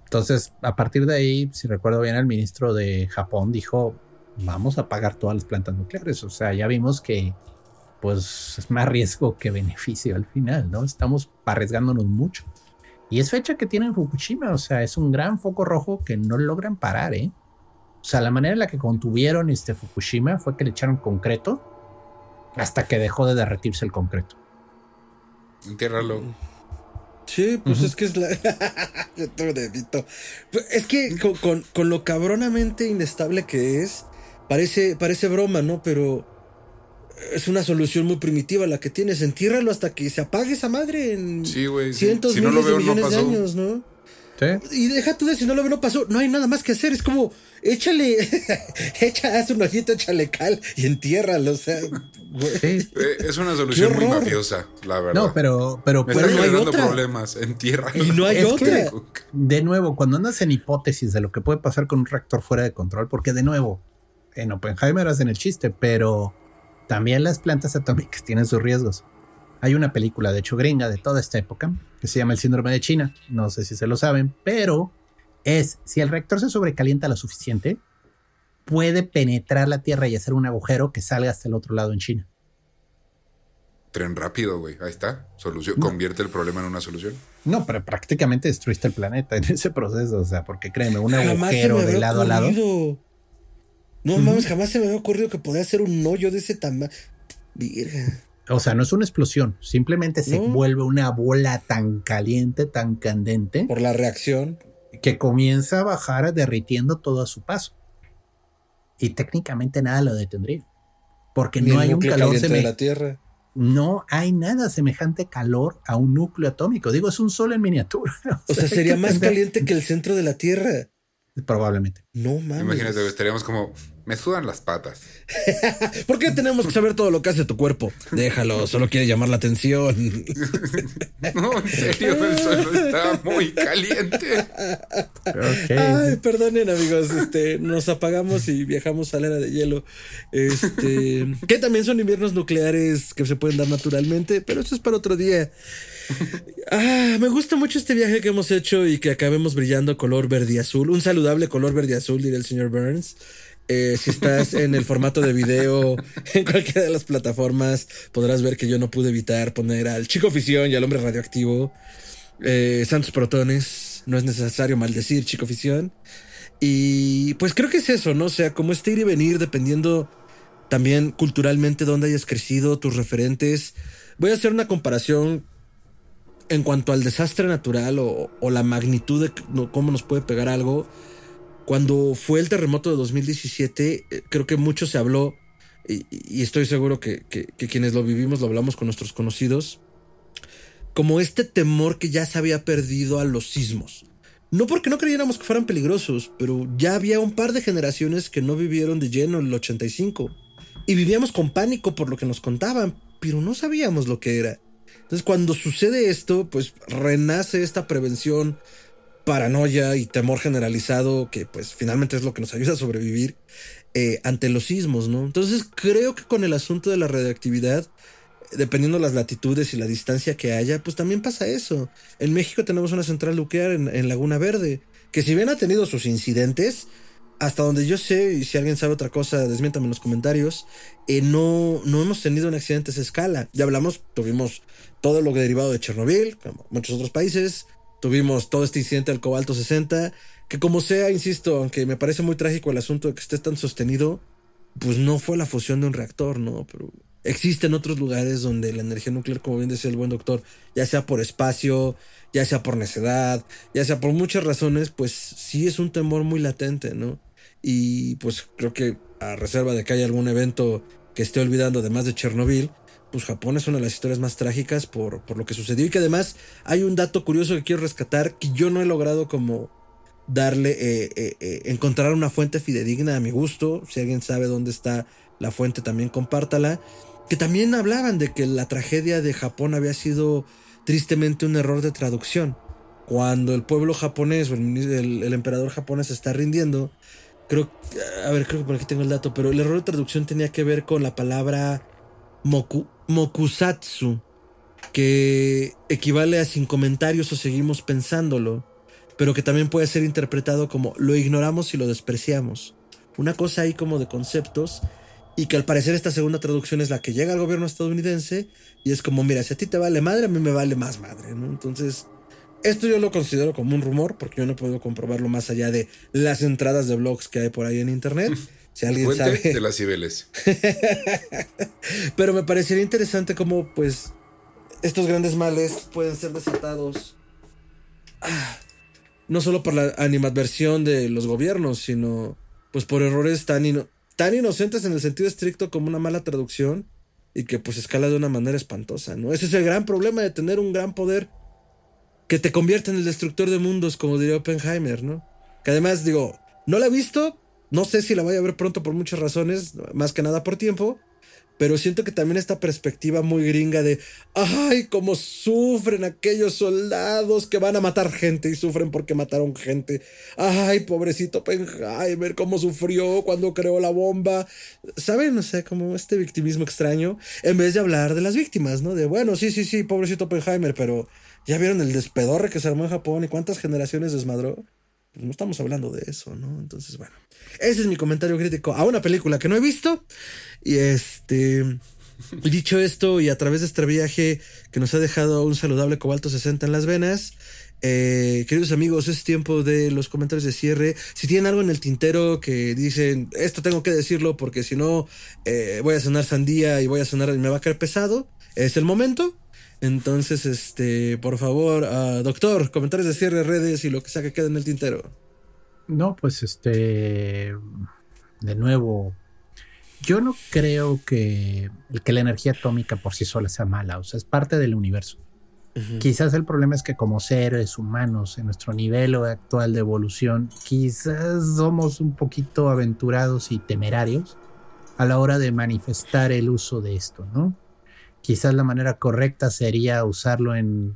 Speaker 4: Entonces, a partir de ahí, si recuerdo bien, el ministro de Japón dijo, vamos a apagar todas las plantas nucleares. O sea, ya vimos que pues es más riesgo que beneficio al final, ¿no? Estamos arriesgándonos mucho. Y es fecha que tienen Fukushima, o sea, es un gran foco rojo que no logran parar, ¿eh? O sea, la manera en la que contuvieron este Fukushima fue que le echaron concreto hasta que dejó de derretirse el concreto.
Speaker 5: Entiérralo.
Speaker 3: Sí, pues es que es la. (laughs) Tengo dedito. Pues es que con, con- con lo cabronamente inestable que es, parece, parece broma, ¿no? Pero es una solución muy primitiva la que tienes. Entiérralo hasta que se apague esa madre en
Speaker 5: Sí, sí.
Speaker 3: cientos,
Speaker 5: Si no lo
Speaker 3: miles de
Speaker 5: veo, no
Speaker 3: millones de años, ¿no?
Speaker 4: ¿Sí?
Speaker 3: Y deja tú de si no lo veo, no pasó. No hay nada más que hacer. Es como, échale, (laughs) echa, haz un ojito, échale cal y entiérralo. O sea, güey.
Speaker 4: Sí.
Speaker 5: Eh, Es una solución muy mafiosa, la verdad.
Speaker 4: No, pero, pero
Speaker 5: Me
Speaker 3: Pero
Speaker 5: está
Speaker 3: no hay
Speaker 5: generando
Speaker 3: otra.
Speaker 5: problemas. Entiérralo.
Speaker 3: Y no hay
Speaker 4: Es
Speaker 3: otra.
Speaker 4: que- de nuevo, cuando andas en hipótesis de lo que puede pasar con un reactor fuera de control, porque de nuevo, en Oppenheimer hacen el chiste, pero también las plantas atómicas tienen sus riesgos. Hay una película, de hecho, gringa de toda esta época, que se llama El síndrome de China. No sé si se lo saben, pero es si el reactor se sobrecalienta lo suficiente, puede penetrar la Tierra y hacer un agujero que salga hasta el otro lado en China.
Speaker 5: Tren rápido, güey. Ahí está. Solución.
Speaker 4: No.
Speaker 5: Convierte el problema en una solución.
Speaker 4: No, pero prácticamente destruiste el planeta en ese proceso, o sea, porque créeme, un
Speaker 3: Jamás
Speaker 4: agujero de lado a lado.
Speaker 3: No mames, jamás se me había ocurrido que podía ser un hoyo de ese tamaño. Virga.
Speaker 4: O sea, no es una explosión, simplemente se
Speaker 3: No.
Speaker 4: vuelve una bola tan caliente, tan candente,
Speaker 3: Por la reacción.
Speaker 4: que comienza a bajar derritiendo todo a su paso. Y técnicamente nada lo detendría. Porque
Speaker 3: Ni
Speaker 4: no hay un calor
Speaker 3: de la Tierra.
Speaker 4: no hay nada semejante calor a un núcleo atómico. Digo, es un sol en miniatura. (laughs)
Speaker 3: O sea, sería más caliente que el centro de la Tierra.
Speaker 4: Probablemente.
Speaker 3: No mames.
Speaker 5: Imagínate, estaríamos como, me sudan las patas. (laughs)
Speaker 3: ¿Por qué tenemos que saber todo lo que hace tu cuerpo? Déjalo, solo quiere llamar la atención. (laughs)
Speaker 5: No, en serio, el suelo está muy caliente.
Speaker 3: Ay, perdonen, amigos. Este, nos apagamos y viajamos a la era de hielo. Este, que también son inviernos nucleares que se pueden dar naturalmente, pero eso es para otro día. Ah, me gusta mucho este viaje que hemos hecho y que acabemos brillando color verde y azul. Un saludable color verde y azul, diría el señor Burns. Eh, si estás en el formato de video en cualquiera de las plataformas, podrás ver que yo no pude evitar poner al chico fisión y al hombre radioactivo. Eh, santos protones. No es necesario maldecir chico fisión. Y pues creo que es eso, ¿no? O sea, como este ir y venir dependiendo también culturalmente dónde hayas crecido, tus referentes. Voy a hacer una comparación en cuanto al desastre natural o, la magnitud de cómo nos puede pegar algo. Cuando fue el terremoto de 2017, eh, creo que mucho se habló, y, estoy seguro que, que, quienes lo vivimos lo hablamos con nuestros conocidos, como este temor que ya se había perdido a los sismos. No porque no creyéramos que fueran peligrosos, pero ya había un par de generaciones que no vivieron de lleno el 85. Y vivíamos con pánico por lo que nos contaban, pero no sabíamos lo que era. Entonces cuando sucede esto, pues renace esta prevención, paranoia y temor generalizado, que pues finalmente es lo que nos ayuda a sobrevivir eh, ante los sismos, ¿no? Entonces creo que con el asunto de la radioactividad, dependiendo las latitudes y la distancia que haya, pues también pasa eso. En México tenemos una central nuclear en, Laguna Verde, que si bien ha tenido sus incidentes, hasta donde yo sé, y si alguien sabe otra cosa, desmiéntame en los comentarios, eh, no, no hemos tenido un accidente a esa escala. Ya hablamos, tuvimos todo lo que derivado de Chernobyl, como muchos otros países, tuvimos todo este incidente del cobalto 60, que como sea, insisto, aunque me parece muy trágico el asunto de que esté tan sostenido, pues no fue la fusión de un reactor, ¿no? Pero existen otros lugares donde la energía nuclear, como bien decía el buen doctor, ya sea por espacio, ya sea por necedad, ya sea por muchas razones, pues sí es un temor muy latente, ¿no? Y pues creo que a reserva de que haya algún evento que esté olvidando, además de Chernobyl, pues Japón es una de las historias más trágicas por, por lo que sucedió. Y que además hay un dato curioso que quiero rescatar que yo no he logrado como darle, eh, eh, eh, encontrar una fuente fidedigna a mi gusto, si alguien sabe dónde está la fuente también compártala, que también hablaban de que la tragedia de Japón había sido tristemente un error de traducción. Cuando el pueblo japonés el, el, emperador japonés está rindiendo, creo, a ver, creo que por aquí tengo el dato, pero el error de traducción tenía que ver con la palabra moku, mokusatsu, que equivale a sin comentarios o seguimos pensándolo, pero que también puede ser interpretado como lo ignoramos y lo despreciamos. Una cosa ahí como de conceptos y que al parecer esta segunda traducción es la que llega al gobierno estadounidense y es como, mira, si a ti te vale madre, a mí me vale más madre, ¿no? Entonces, esto yo lo considero como un rumor porque yo no puedo comprobarlo más allá de las entradas de blogs que hay por ahí en internet. (laughs) Si alguien
Speaker 5: Fuente
Speaker 3: sabe.
Speaker 5: de las Cibeles. (laughs)
Speaker 3: Pero me parecería interesante cómo, pues, estos grandes males pueden ser desatados. ah, no solo por la animadversión de los gobiernos, sino pues por errores tan, ino- tan inocentes en el sentido estricto como una mala traducción y que pues escala de una manera espantosa, ¿no? Ese es el gran problema de tener un gran poder que te convierte en el destructor de mundos, como diría Oppenheimer, ¿no? Que además, digo, no la he visto, no sé si la voy a ver pronto por muchas razones, más que nada por tiempo, pero siento que también esta perspectiva muy gringa de, ay, cómo sufren aquellos soldados que van a matar gente y sufren porque mataron gente. Ay, pobrecito Oppenheimer, cómo sufrió cuando creó la bomba. ¿Saben? O sea, como este victimismo extraño, en vez de hablar de las víctimas, ¿no? De, bueno, sí, sí, sí, pobrecito Oppenheimer, pero ya vieron el despedorre que se armó en Japón y cuántas generaciones desmadró. Pues no estamos hablando de eso, ¿no? Entonces, bueno, ese es mi comentario crítico a una película que no he visto. Y este, dicho esto, y a través de este viaje que nos ha dejado un saludable cobalto 60 en las venas, eh, queridos amigos, es tiempo de los comentarios de cierre. Si tienen algo en el tintero que dicen, esto tengo que decirlo porque si no eh, voy a sonar sandía y voy a sonar y me va a caer pesado, es el momento. Entonces, este, por favor, ah, doctor, comentarios de cierre, redes y lo que sea que quede en el tintero.
Speaker 4: No, pues este, de nuevo, yo no creo que, que la energía atómica por sí sola sea mala, o sea, es parte del universo. Quizás el problema es que como seres humanos en nuestro nivel actual de evolución, quizás somos un poquito aventurados y temerarios a la hora de manifestar el uso de esto, ¿no? Quizás la manera correcta sería usarlo en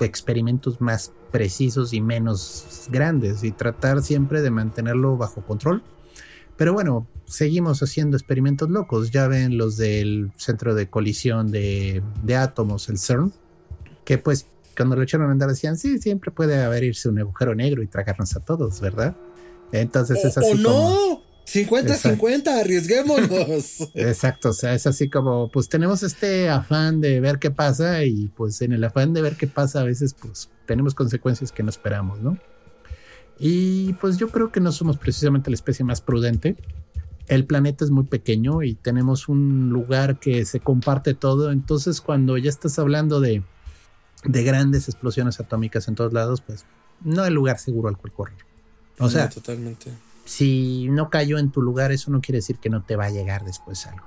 Speaker 4: experimentos más precisos y menos grandes y tratar siempre de mantenerlo bajo control. Pero bueno, seguimos haciendo experimentos locos. Ya ven los del centro de colisión de, de átomos, el CERN, que pues cuando lo echaron a andar decían, sí, siempre puede haber irse un agujero negro y tragarnos a todos, ¿verdad? Entonces es así.
Speaker 3: ¡O no! 50-50, arriesguémonos. (laughs)
Speaker 4: Exacto, o sea, es así como, pues tenemos este afán de ver qué pasa y pues en el afán de ver qué pasa a veces pues tenemos consecuencias que no esperamos, ¿no? Y pues yo creo que no somos precisamente la especie más prudente. El planeta es muy pequeño y tenemos un lugar que se comparte todo, entonces cuando ya estás hablando de de grandes explosiones atómicas en todos lados, pues no hay lugar seguro al cual correr. O sea,
Speaker 3: totalmente.
Speaker 4: Si no cayó en tu lugar, eso no quiere decir que no te va a llegar después algo.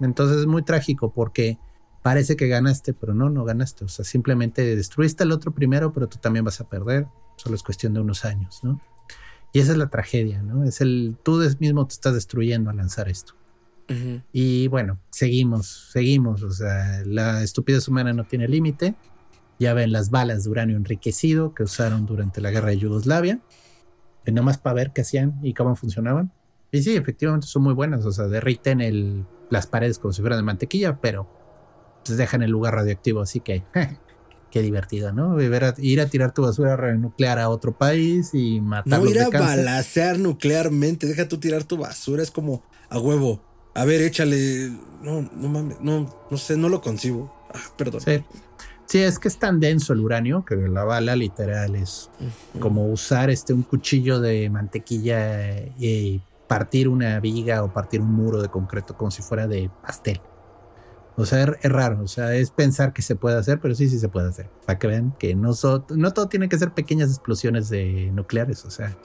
Speaker 4: Entonces es muy trágico porque parece que ganaste, pero no, no ganaste. O sea, simplemente destruiste al otro primero, pero tú también vas a perder. Solo es cuestión de unos años, ¿no? Y esa es la tragedia, ¿no? Es el, tú mismo te estás destruyendo al lanzar esto. Y bueno, seguimos, seguimos. O sea, la estupidez humana no tiene límite ya ven las balas de uranio enriquecido que usaron durante la guerra de Yugoslavia. Y nomás para ver qué hacían y cómo funcionaban. Y sí, efectivamente son muy buenas. O sea, derriten el, las paredes como si fueran de mantequilla, pero pues dejan el lugar radioactivo. Así que (laughs) qué divertido, ¿no? Ir a, ir a, tirar tu basura nuclear a otro país y matar.
Speaker 3: No ir a balacear nuclearmente. Deja tú tirar tu basura. Es como a huevo. A ver, échale. No, no mames. No, no sé, no lo concibo. Ah, perdón.
Speaker 4: Sí. Sí, es que es tan denso el uranio que la bala literal es como usar este un cuchillo de mantequilla y partir una viga o partir un muro de concreto como si fuera de pastel. O sea, es, raro, o sea, es pensar que se puede hacer, pero sí, sí se puede hacer. Para que vean que no, no todo tiene que ser pequeñas explosiones de nucleares, o sea,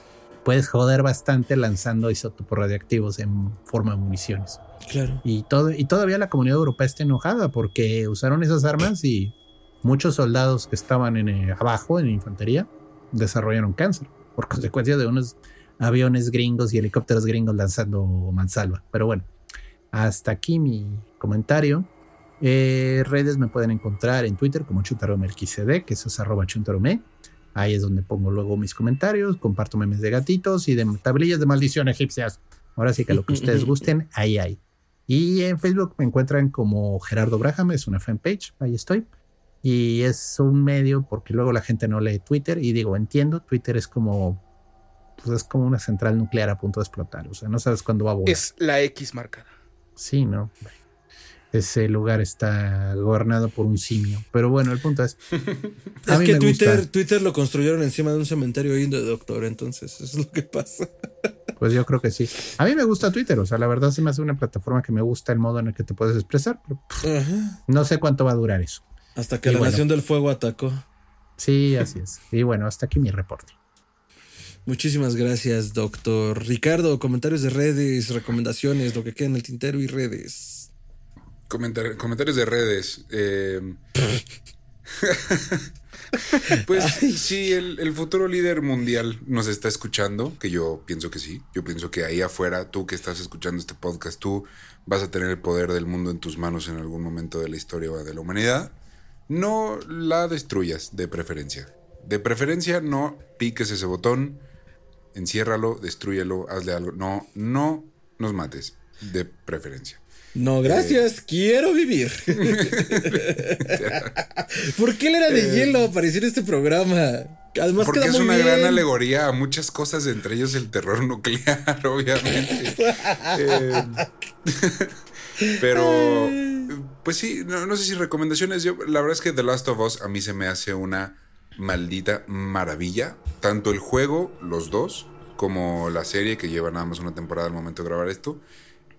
Speaker 4: puedes joder bastante lanzando isótopos radioactivos en forma de municiones.
Speaker 3: Claro.
Speaker 4: Y, todo, y todavía la comunidad europea está enojada porque usaron esas armas y muchos soldados que estaban en, eh, abajo en infantería desarrollaron cáncer por consecuencia de unos aviones gringos y helicópteros gringos lanzando mansalva. Pero bueno, hasta aquí mi comentario. Eh, redes me pueden encontrar en Twitter como chuntaromelquicd, que eso es arroba chuntarome. Ahí es donde pongo luego mis comentarios, comparto memes de gatitos y de tablillas de maldición egipcias. Ahora sí que lo que (laughs) ustedes gusten, ahí hay. Y en Facebook me encuentran como Gerardo Braham, es una fanpage, ahí estoy y es un medio porque luego la gente no lee Twitter y digo, entiendo, Twitter es como pues es como una central nuclear a punto de explotar, o sea, no sabes cuándo va a volar.
Speaker 6: Es la X marcada.
Speaker 4: Sí, ¿no? Ese lugar está gobernado por un simio. Pero bueno, el punto es. (laughs)
Speaker 3: es que Twitter, Twitter lo construyeron encima de un cementerio indio de doctor, entonces eso es lo que pasa. (laughs)
Speaker 4: Pues yo creo que sí. A mí me gusta Twitter, o sea, la verdad se me hace una plataforma que me gusta el modo en el que te puedes expresar, pero no sé cuánto va a durar eso.
Speaker 3: Hasta que la Nación del Fuego atacó.
Speaker 4: Sí, así es. Y bueno, hasta aquí mi reporte.
Speaker 3: Muchísimas gracias, doctor. Ricardo, comentarios de redes, recomendaciones, lo que queda en el tintero y redes.
Speaker 5: comentarios de redes. Eh, (laughs) pues si el, el, futuro líder mundial nos está escuchando, que yo pienso que sí. Yo pienso que ahí afuera, tú que estás escuchando este podcast, tú vas a tener el poder del mundo en tus manos en algún momento de la historia de la humanidad no la destruyas de preferencia. De preferencia no piques ese botón, enciérralo, destruyelo, hazle algo. No, no nos mates, de preferencia.
Speaker 3: No, gracias, eh, quiero vivir. (laughs) ¿Por qué él era de eh, hielo apareció en este programa?
Speaker 5: Además Porque es una gran alegoría a muchas cosas, entre ellos el terror nuclear, (laughs) obviamente. (laughs) eh, pero, pues sí, no, sé si recomendaciones. Yo, la verdad es que The Last of Us a mí se me hace una maldita maravilla. Tanto el juego, los dos, como la serie que lleva nada más una temporada al momento de grabar esto.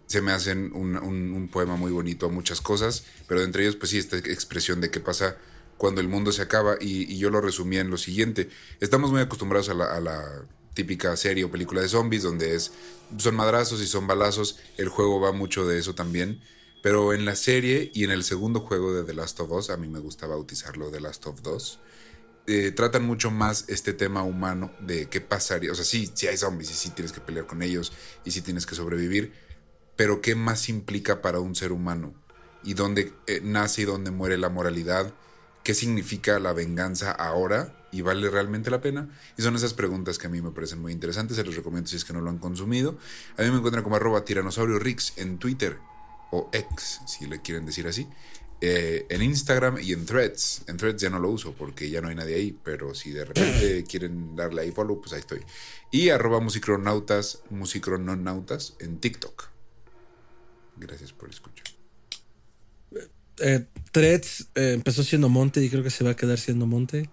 Speaker 5: Se me hacen un, poema muy bonito a muchas cosas, pero entre ellos, pues sí, esta expresión de qué pasa cuando el mundo se acaba. Y, yo lo resumí en lo siguiente: estamos muy acostumbrados a la típica serie o película de zombies donde es son madrazos y son balazos. El juego va mucho de eso también. Pero en la serie y en el segundo juego de The Last of Us, a mí me gusta bautizarlo The Last of Us, eh, tratan mucho más este tema humano de qué pasaría. O sea, sí, sí hay zombies y sí tienes que pelear con ellos y sí tienes que sobrevivir. Pero qué más implica para un ser humano y dónde eh, nace y dónde muere la moralidad. ¿Qué significa la venganza ahora? ¿Y vale realmente la pena? Y son esas preguntas que a mí me parecen muy interesantes. Se los recomiendo si es que no lo han consumido. A mí me encuentran como arroba tiranosaurio Rix en Twitter o X, si le quieren decir así. Eh, en Instagram y en Threads. En Threads ya no lo uso porque ya no hay nadie ahí, pero si de repente (clears throat) quieren darle ahí follow, pues ahí estoy. Y arroba musicronautas, musicrononautas en TikTok. Gracias por escuchar.
Speaker 3: Eh, Threads eh, empezó siendo Monte y creo que se va a quedar siendo Monte.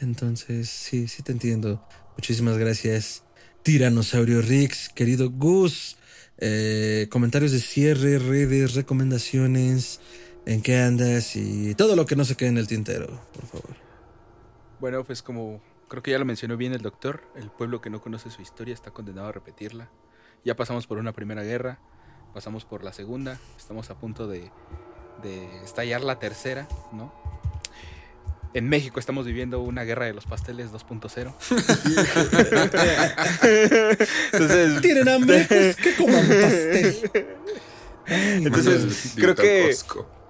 Speaker 3: Entonces, sí, sí te entiendo. Muchísimas gracias. Tiranosaurio Rix, querido Gus. Eh, comentarios de cierre, redes, recomendaciones, en qué andas y todo lo que no se quede en el tintero, por favor.
Speaker 6: Bueno, pues como creo que ya lo mencionó bien el doctor, el pueblo que no conoce su historia está condenado a repetirla. Ya pasamos por una primera guerra, pasamos por la segunda, estamos a punto de, de estallar la tercera, ¿no? En México estamos viviendo una guerra de los pasteles 2.0. (laughs) Entonces,
Speaker 3: ¿Tienen hambre? Pues que coman (laughs) pastel.
Speaker 6: Entonces, creo que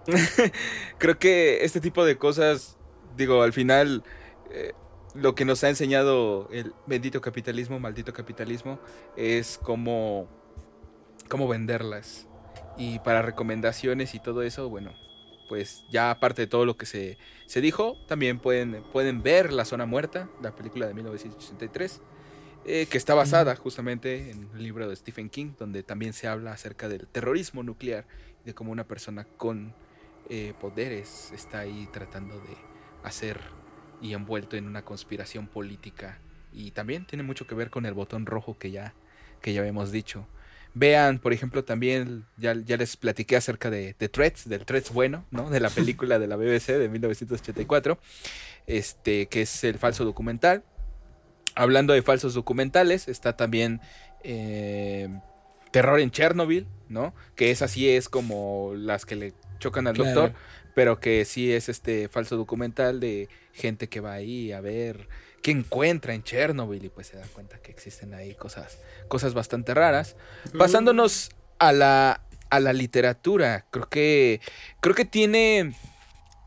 Speaker 6: (laughs) creo que este tipo de cosas, digo, al final eh, lo que nos ha enseñado el bendito capitalismo, maldito capitalismo, es cómo, cómo venderlas. Y para recomendaciones y todo eso, bueno, pues ya aparte de todo lo que se, se dijo, también pueden, pueden ver La Zona Muerta, la película de 1983, eh, que está basada justamente en el libro de Stephen King, donde también se habla acerca del terrorismo nuclear, de cómo una persona con eh, poderes está ahí tratando de hacer y envuelto en una conspiración política. Y también tiene mucho que ver con el botón rojo que ya, que ya habíamos dicho. Vean, por ejemplo, también, ya, ya les platiqué acerca de, de Threads, del Threads bueno, ¿no? De la película de la BBC de 1984, este, que es el falso documental. Hablando de falsos documentales, está también eh, Terror en Chernobyl, ¿no? Que es así, es como las que le chocan al
Speaker 3: Claro.
Speaker 6: doctor, pero que sí es este falso documental de gente que va ahí a ver qué encuentra en Chernobyl y pues se da cuenta que existen ahí cosas, cosas bastante raras. Pasándonos a la, a la literatura, creo que, creo que tiene,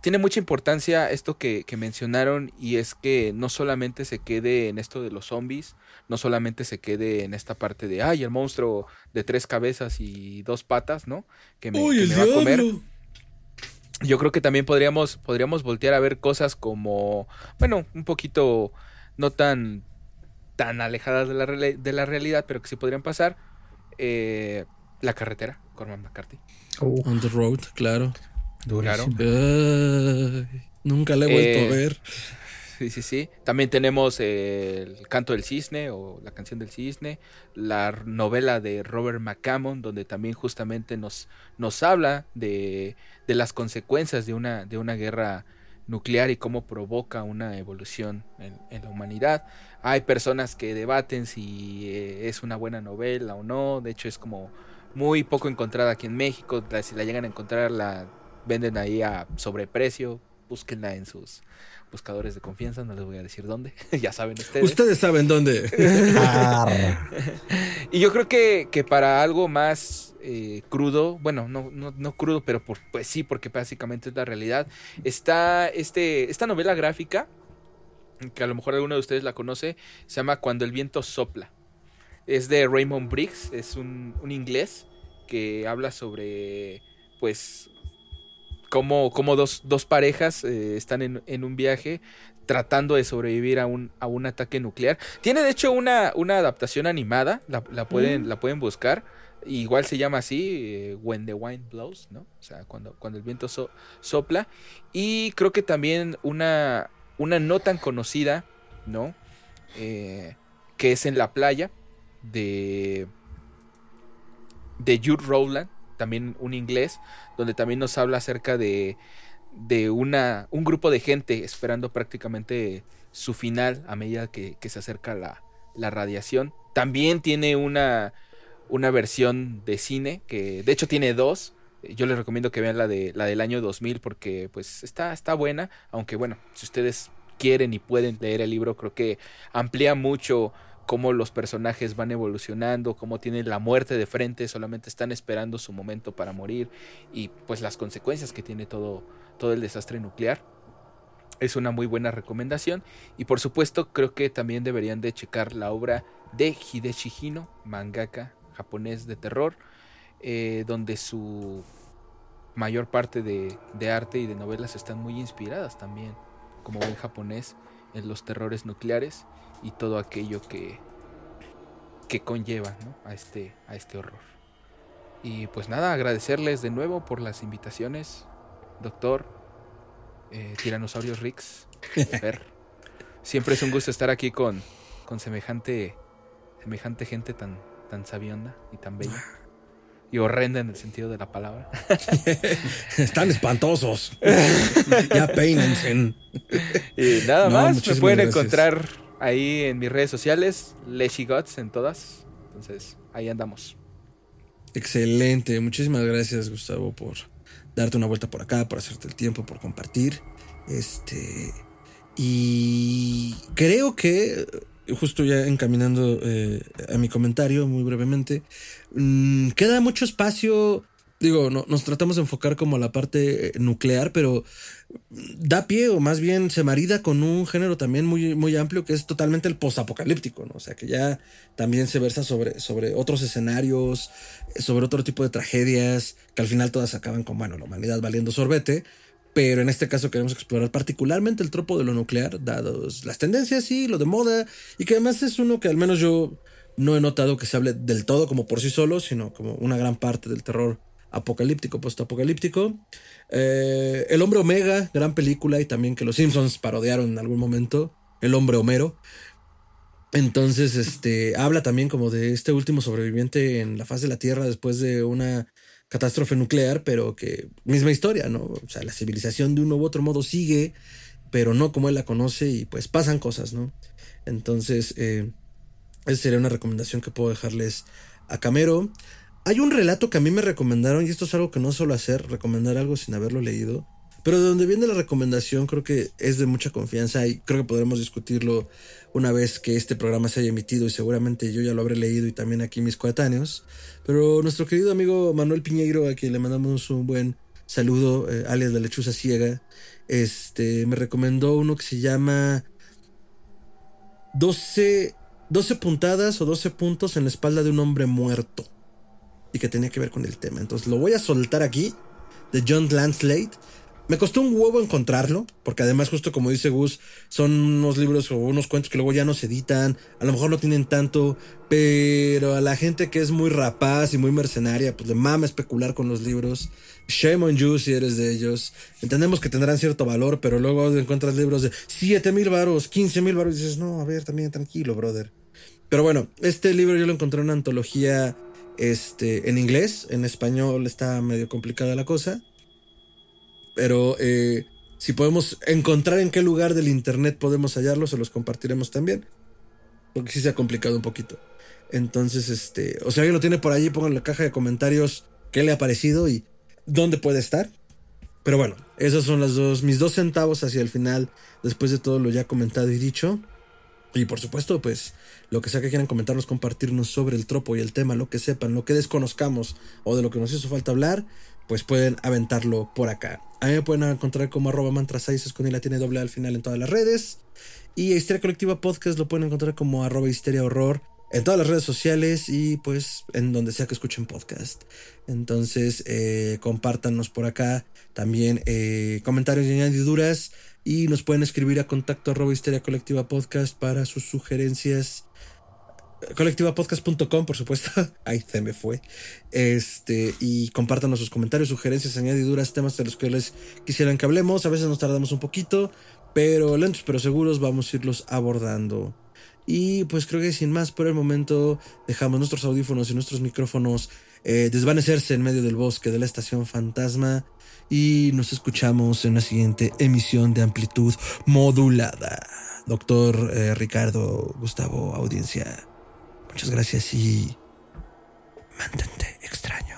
Speaker 6: tiene mucha importancia esto que, que mencionaron y es que no solamente se quede en esto de los zombies, no solamente se quede en esta parte de, ay, el monstruo de tres cabezas y dos patas, ¿no? Que me,
Speaker 3: ¡Uy,
Speaker 6: que me va a comer.
Speaker 3: diablo!
Speaker 6: Yo creo que también podríamos, podríamos voltear a ver cosas como, bueno, un poquito no tan, tan alejadas de la, de la realidad, pero que sí podrían pasar. Eh, la carretera, Cormac McCarthy.
Speaker 4: Uh,
Speaker 3: On the road, claro.
Speaker 4: durísimo.
Speaker 3: Ay, nunca la he vuelto
Speaker 6: Eh,
Speaker 3: a ver.
Speaker 6: Sí, sí, sí. También tenemos el canto del cisne o la canción del cisne, la novela de Robert McCammon, donde también justamente nos, nos habla de, de las consecuencias de una, de una guerra nuclear y cómo provoca una evolución en, la humanidad. Hay personas que debaten si eh, es una buena novela o no, de hecho es como muy poco encontrada aquí en México, si la llegan a encontrar la venden ahí a sobreprecio, búsquenla en sus buscadores de confianza, no les voy a decir dónde, (laughs) ya saben ustedes.
Speaker 3: Ustedes saben dónde. (laughs)
Speaker 6: Y yo creo que, que para algo más eh, crudo, bueno, no, no, no crudo, pero por, pues sí, porque básicamente es la realidad, está este, esta novela gráfica, que a lo mejor alguno de ustedes la conoce, se llama Cuando el viento sopla. Es de Raymond Briggs, es un, un inglés que habla sobre, pues, cómo, cómo dos, dos parejas eh, están en, en un viaje tratando de sobrevivir a un, a un ataque nuclear. Tiene de hecho una, una adaptación animada, la, la pueden, la pueden buscar. Igual se llama así, eh, When the Wind Blows, ¿no? O sea, cuando, cuando el viento so- sopla. Y creo que también una, una no tan conocida, ¿no? Eh, que es en la playa de, de Jude Rowland, también un inglés, donde también nos habla acerca de, de una, un grupo de gente esperando prácticamente su final a medida que, que se acerca la, la radiación. También tiene una, una versión de cine, que de hecho tiene dos. Yo les recomiendo que vean la, de, la del año 2000 porque pues está, está buena, aunque bueno, si ustedes quieren y pueden leer el libro, creo que amplía mucho cómo los personajes van evolucionando, cómo tienen la muerte de frente, solamente están esperando su momento para morir y pues las consecuencias que tiene todo, todo el desastre nuclear. Es una muy buena recomendación y por supuesto creo que también deberían de checar la obra de Hideshi Hino, mangaka japonés de terror, eh, donde su mayor parte de, de arte y de novelas están muy inspiradas también, como buen japonés, en los terrores nucleares y todo aquello que, que conlleva a, este, a este horror. Y pues nada, agradecerles de nuevo por las invitaciones, doctor, eh, Tiranosaurios Rix, (laughs) Siempre es un gusto estar aquí con, con semejante, semejante gente tan, tan sabionda y tan bella. Y horrenda en el sentido de la palabra. (laughs)
Speaker 3: Están espantosos. (laughs) ya peínense.
Speaker 6: Y nada más, me pueden encontrar ahí en mis redes sociales, Leshy Gods en todas. Entonces, ahí andamos.
Speaker 3: Excelente. Muchísimas gracias, Gustavo, por darte una vuelta por acá, por hacerte el tiempo, por compartir. Este. Y creo que, justo ya encaminando eh, a mi comentario muy brevemente, mm, queda mucho espacio digo, no, nos tratamos de enfocar como a la parte eh, nuclear, pero da pie o más bien se marida con un género también muy, muy amplio que es totalmente el postapocalíptico, ¿no? O sea, que ya también se versa sobre, sobre otros escenarios, sobre otro tipo de tragedias, que al final todas acaban con, bueno, la humanidad valiendo sorbete. Pero en este caso queremos explorar particularmente el tropo de lo nuclear, dados las tendencias y lo de moda, y que además es uno que al menos yo no he notado que se hable del todo como por sí solo, sino como una gran parte del terror apocalíptico, postapocalíptico. Eh, el hombre Omega, gran película y también que los Simpsons parodiaron en algún momento. El hombre Homero. Entonces, este, habla también como de este último sobreviviente en la faz de la Tierra después de una catástrofe nuclear, pero que misma historia, ¿no? O sea, la civilización de uno u otro modo sigue, pero no como él la conoce y pues pasan cosas, ¿no? Entonces, eh, esa sería una recomendación que puedo dejarles a Camero. Hay un relato que a mí me recomendaron, y esto es algo que no suelo hacer, recomendar algo sin haberlo leído. Pero de donde viene la recomendación creo que es de mucha confianza y creo que podremos discutirlo una vez que este programa se haya emitido y seguramente yo ya lo habré leído y también aquí mis coetáneos. Pero nuestro querido amigo Manuel Piñeiro, a quien le mandamos un buen saludo, eh, alias la lechuza ciega, este, me recomendó uno que se llama 12, 12 puntadas o 12 puntos en la espalda de un hombre muerto y que tenía que ver con el tema. Entonces lo voy a soltar aquí de John Landslade. Me costó un huevo encontrarlo, porque además justo como dice Gus, son unos libros o unos cuentos que luego ya no se editan, a lo mejor no tienen tanto, pero a la gente que es muy rapaz y muy mercenaria, pues le mama especular con los libros. Shame on you si eres de ellos. Entendemos que tendrán cierto valor, pero luego encuentras libros de 7 mil varos, 15 mil varos y dices, no, a ver, también tranquilo, brother. Pero bueno, este libro yo lo encontré en una antología este, en inglés, en español está medio complicada la cosa. Pero eh, si podemos encontrar en qué lugar del internet podemos hallarlo, se los compartiremos también. Porque sí se ha complicado un poquito. Entonces, este, o si alguien lo tiene por allí, pongan en la caja de comentarios qué le ha parecido y dónde puede estar. Pero bueno, esos son las dos, mis dos centavos hacia el final, después de todo lo ya comentado y dicho. Y por supuesto, pues lo que sea que quieran comentarnos, compartirnos sobre el tropo y el tema, lo que sepan, lo que desconozcamos o de lo que nos hizo falta hablar, pues pueden aventarlo por acá. A mí me pueden encontrar como arroba mantra con y la tiene doble al final en todas las redes. Y Histeria Colectiva Podcast lo pueden encontrar como arroba histeria horror en todas las redes sociales y pues en donde sea que escuchen podcast. Entonces, eh, compártanos por acá también eh, comentarios y añadiduras y nos pueden escribir a contacto arroba colectiva podcast para sus sugerencias colectivapodcast.com, por supuesto. (laughs) Ahí se me fue. Este, y compártanos sus comentarios, sugerencias, añadiduras, temas de los que les quisieran que hablemos. A veces nos tardamos un poquito, pero lentos pero seguros vamos a irlos abordando. Y pues creo que sin más por el momento dejamos nuestros audífonos y nuestros micrófonos eh, desvanecerse en medio del bosque de la estación fantasma. Y nos escuchamos en una siguiente emisión de amplitud modulada. Doctor eh, Ricardo, Gustavo, audiencia, Muchas gracias y mantente extraño.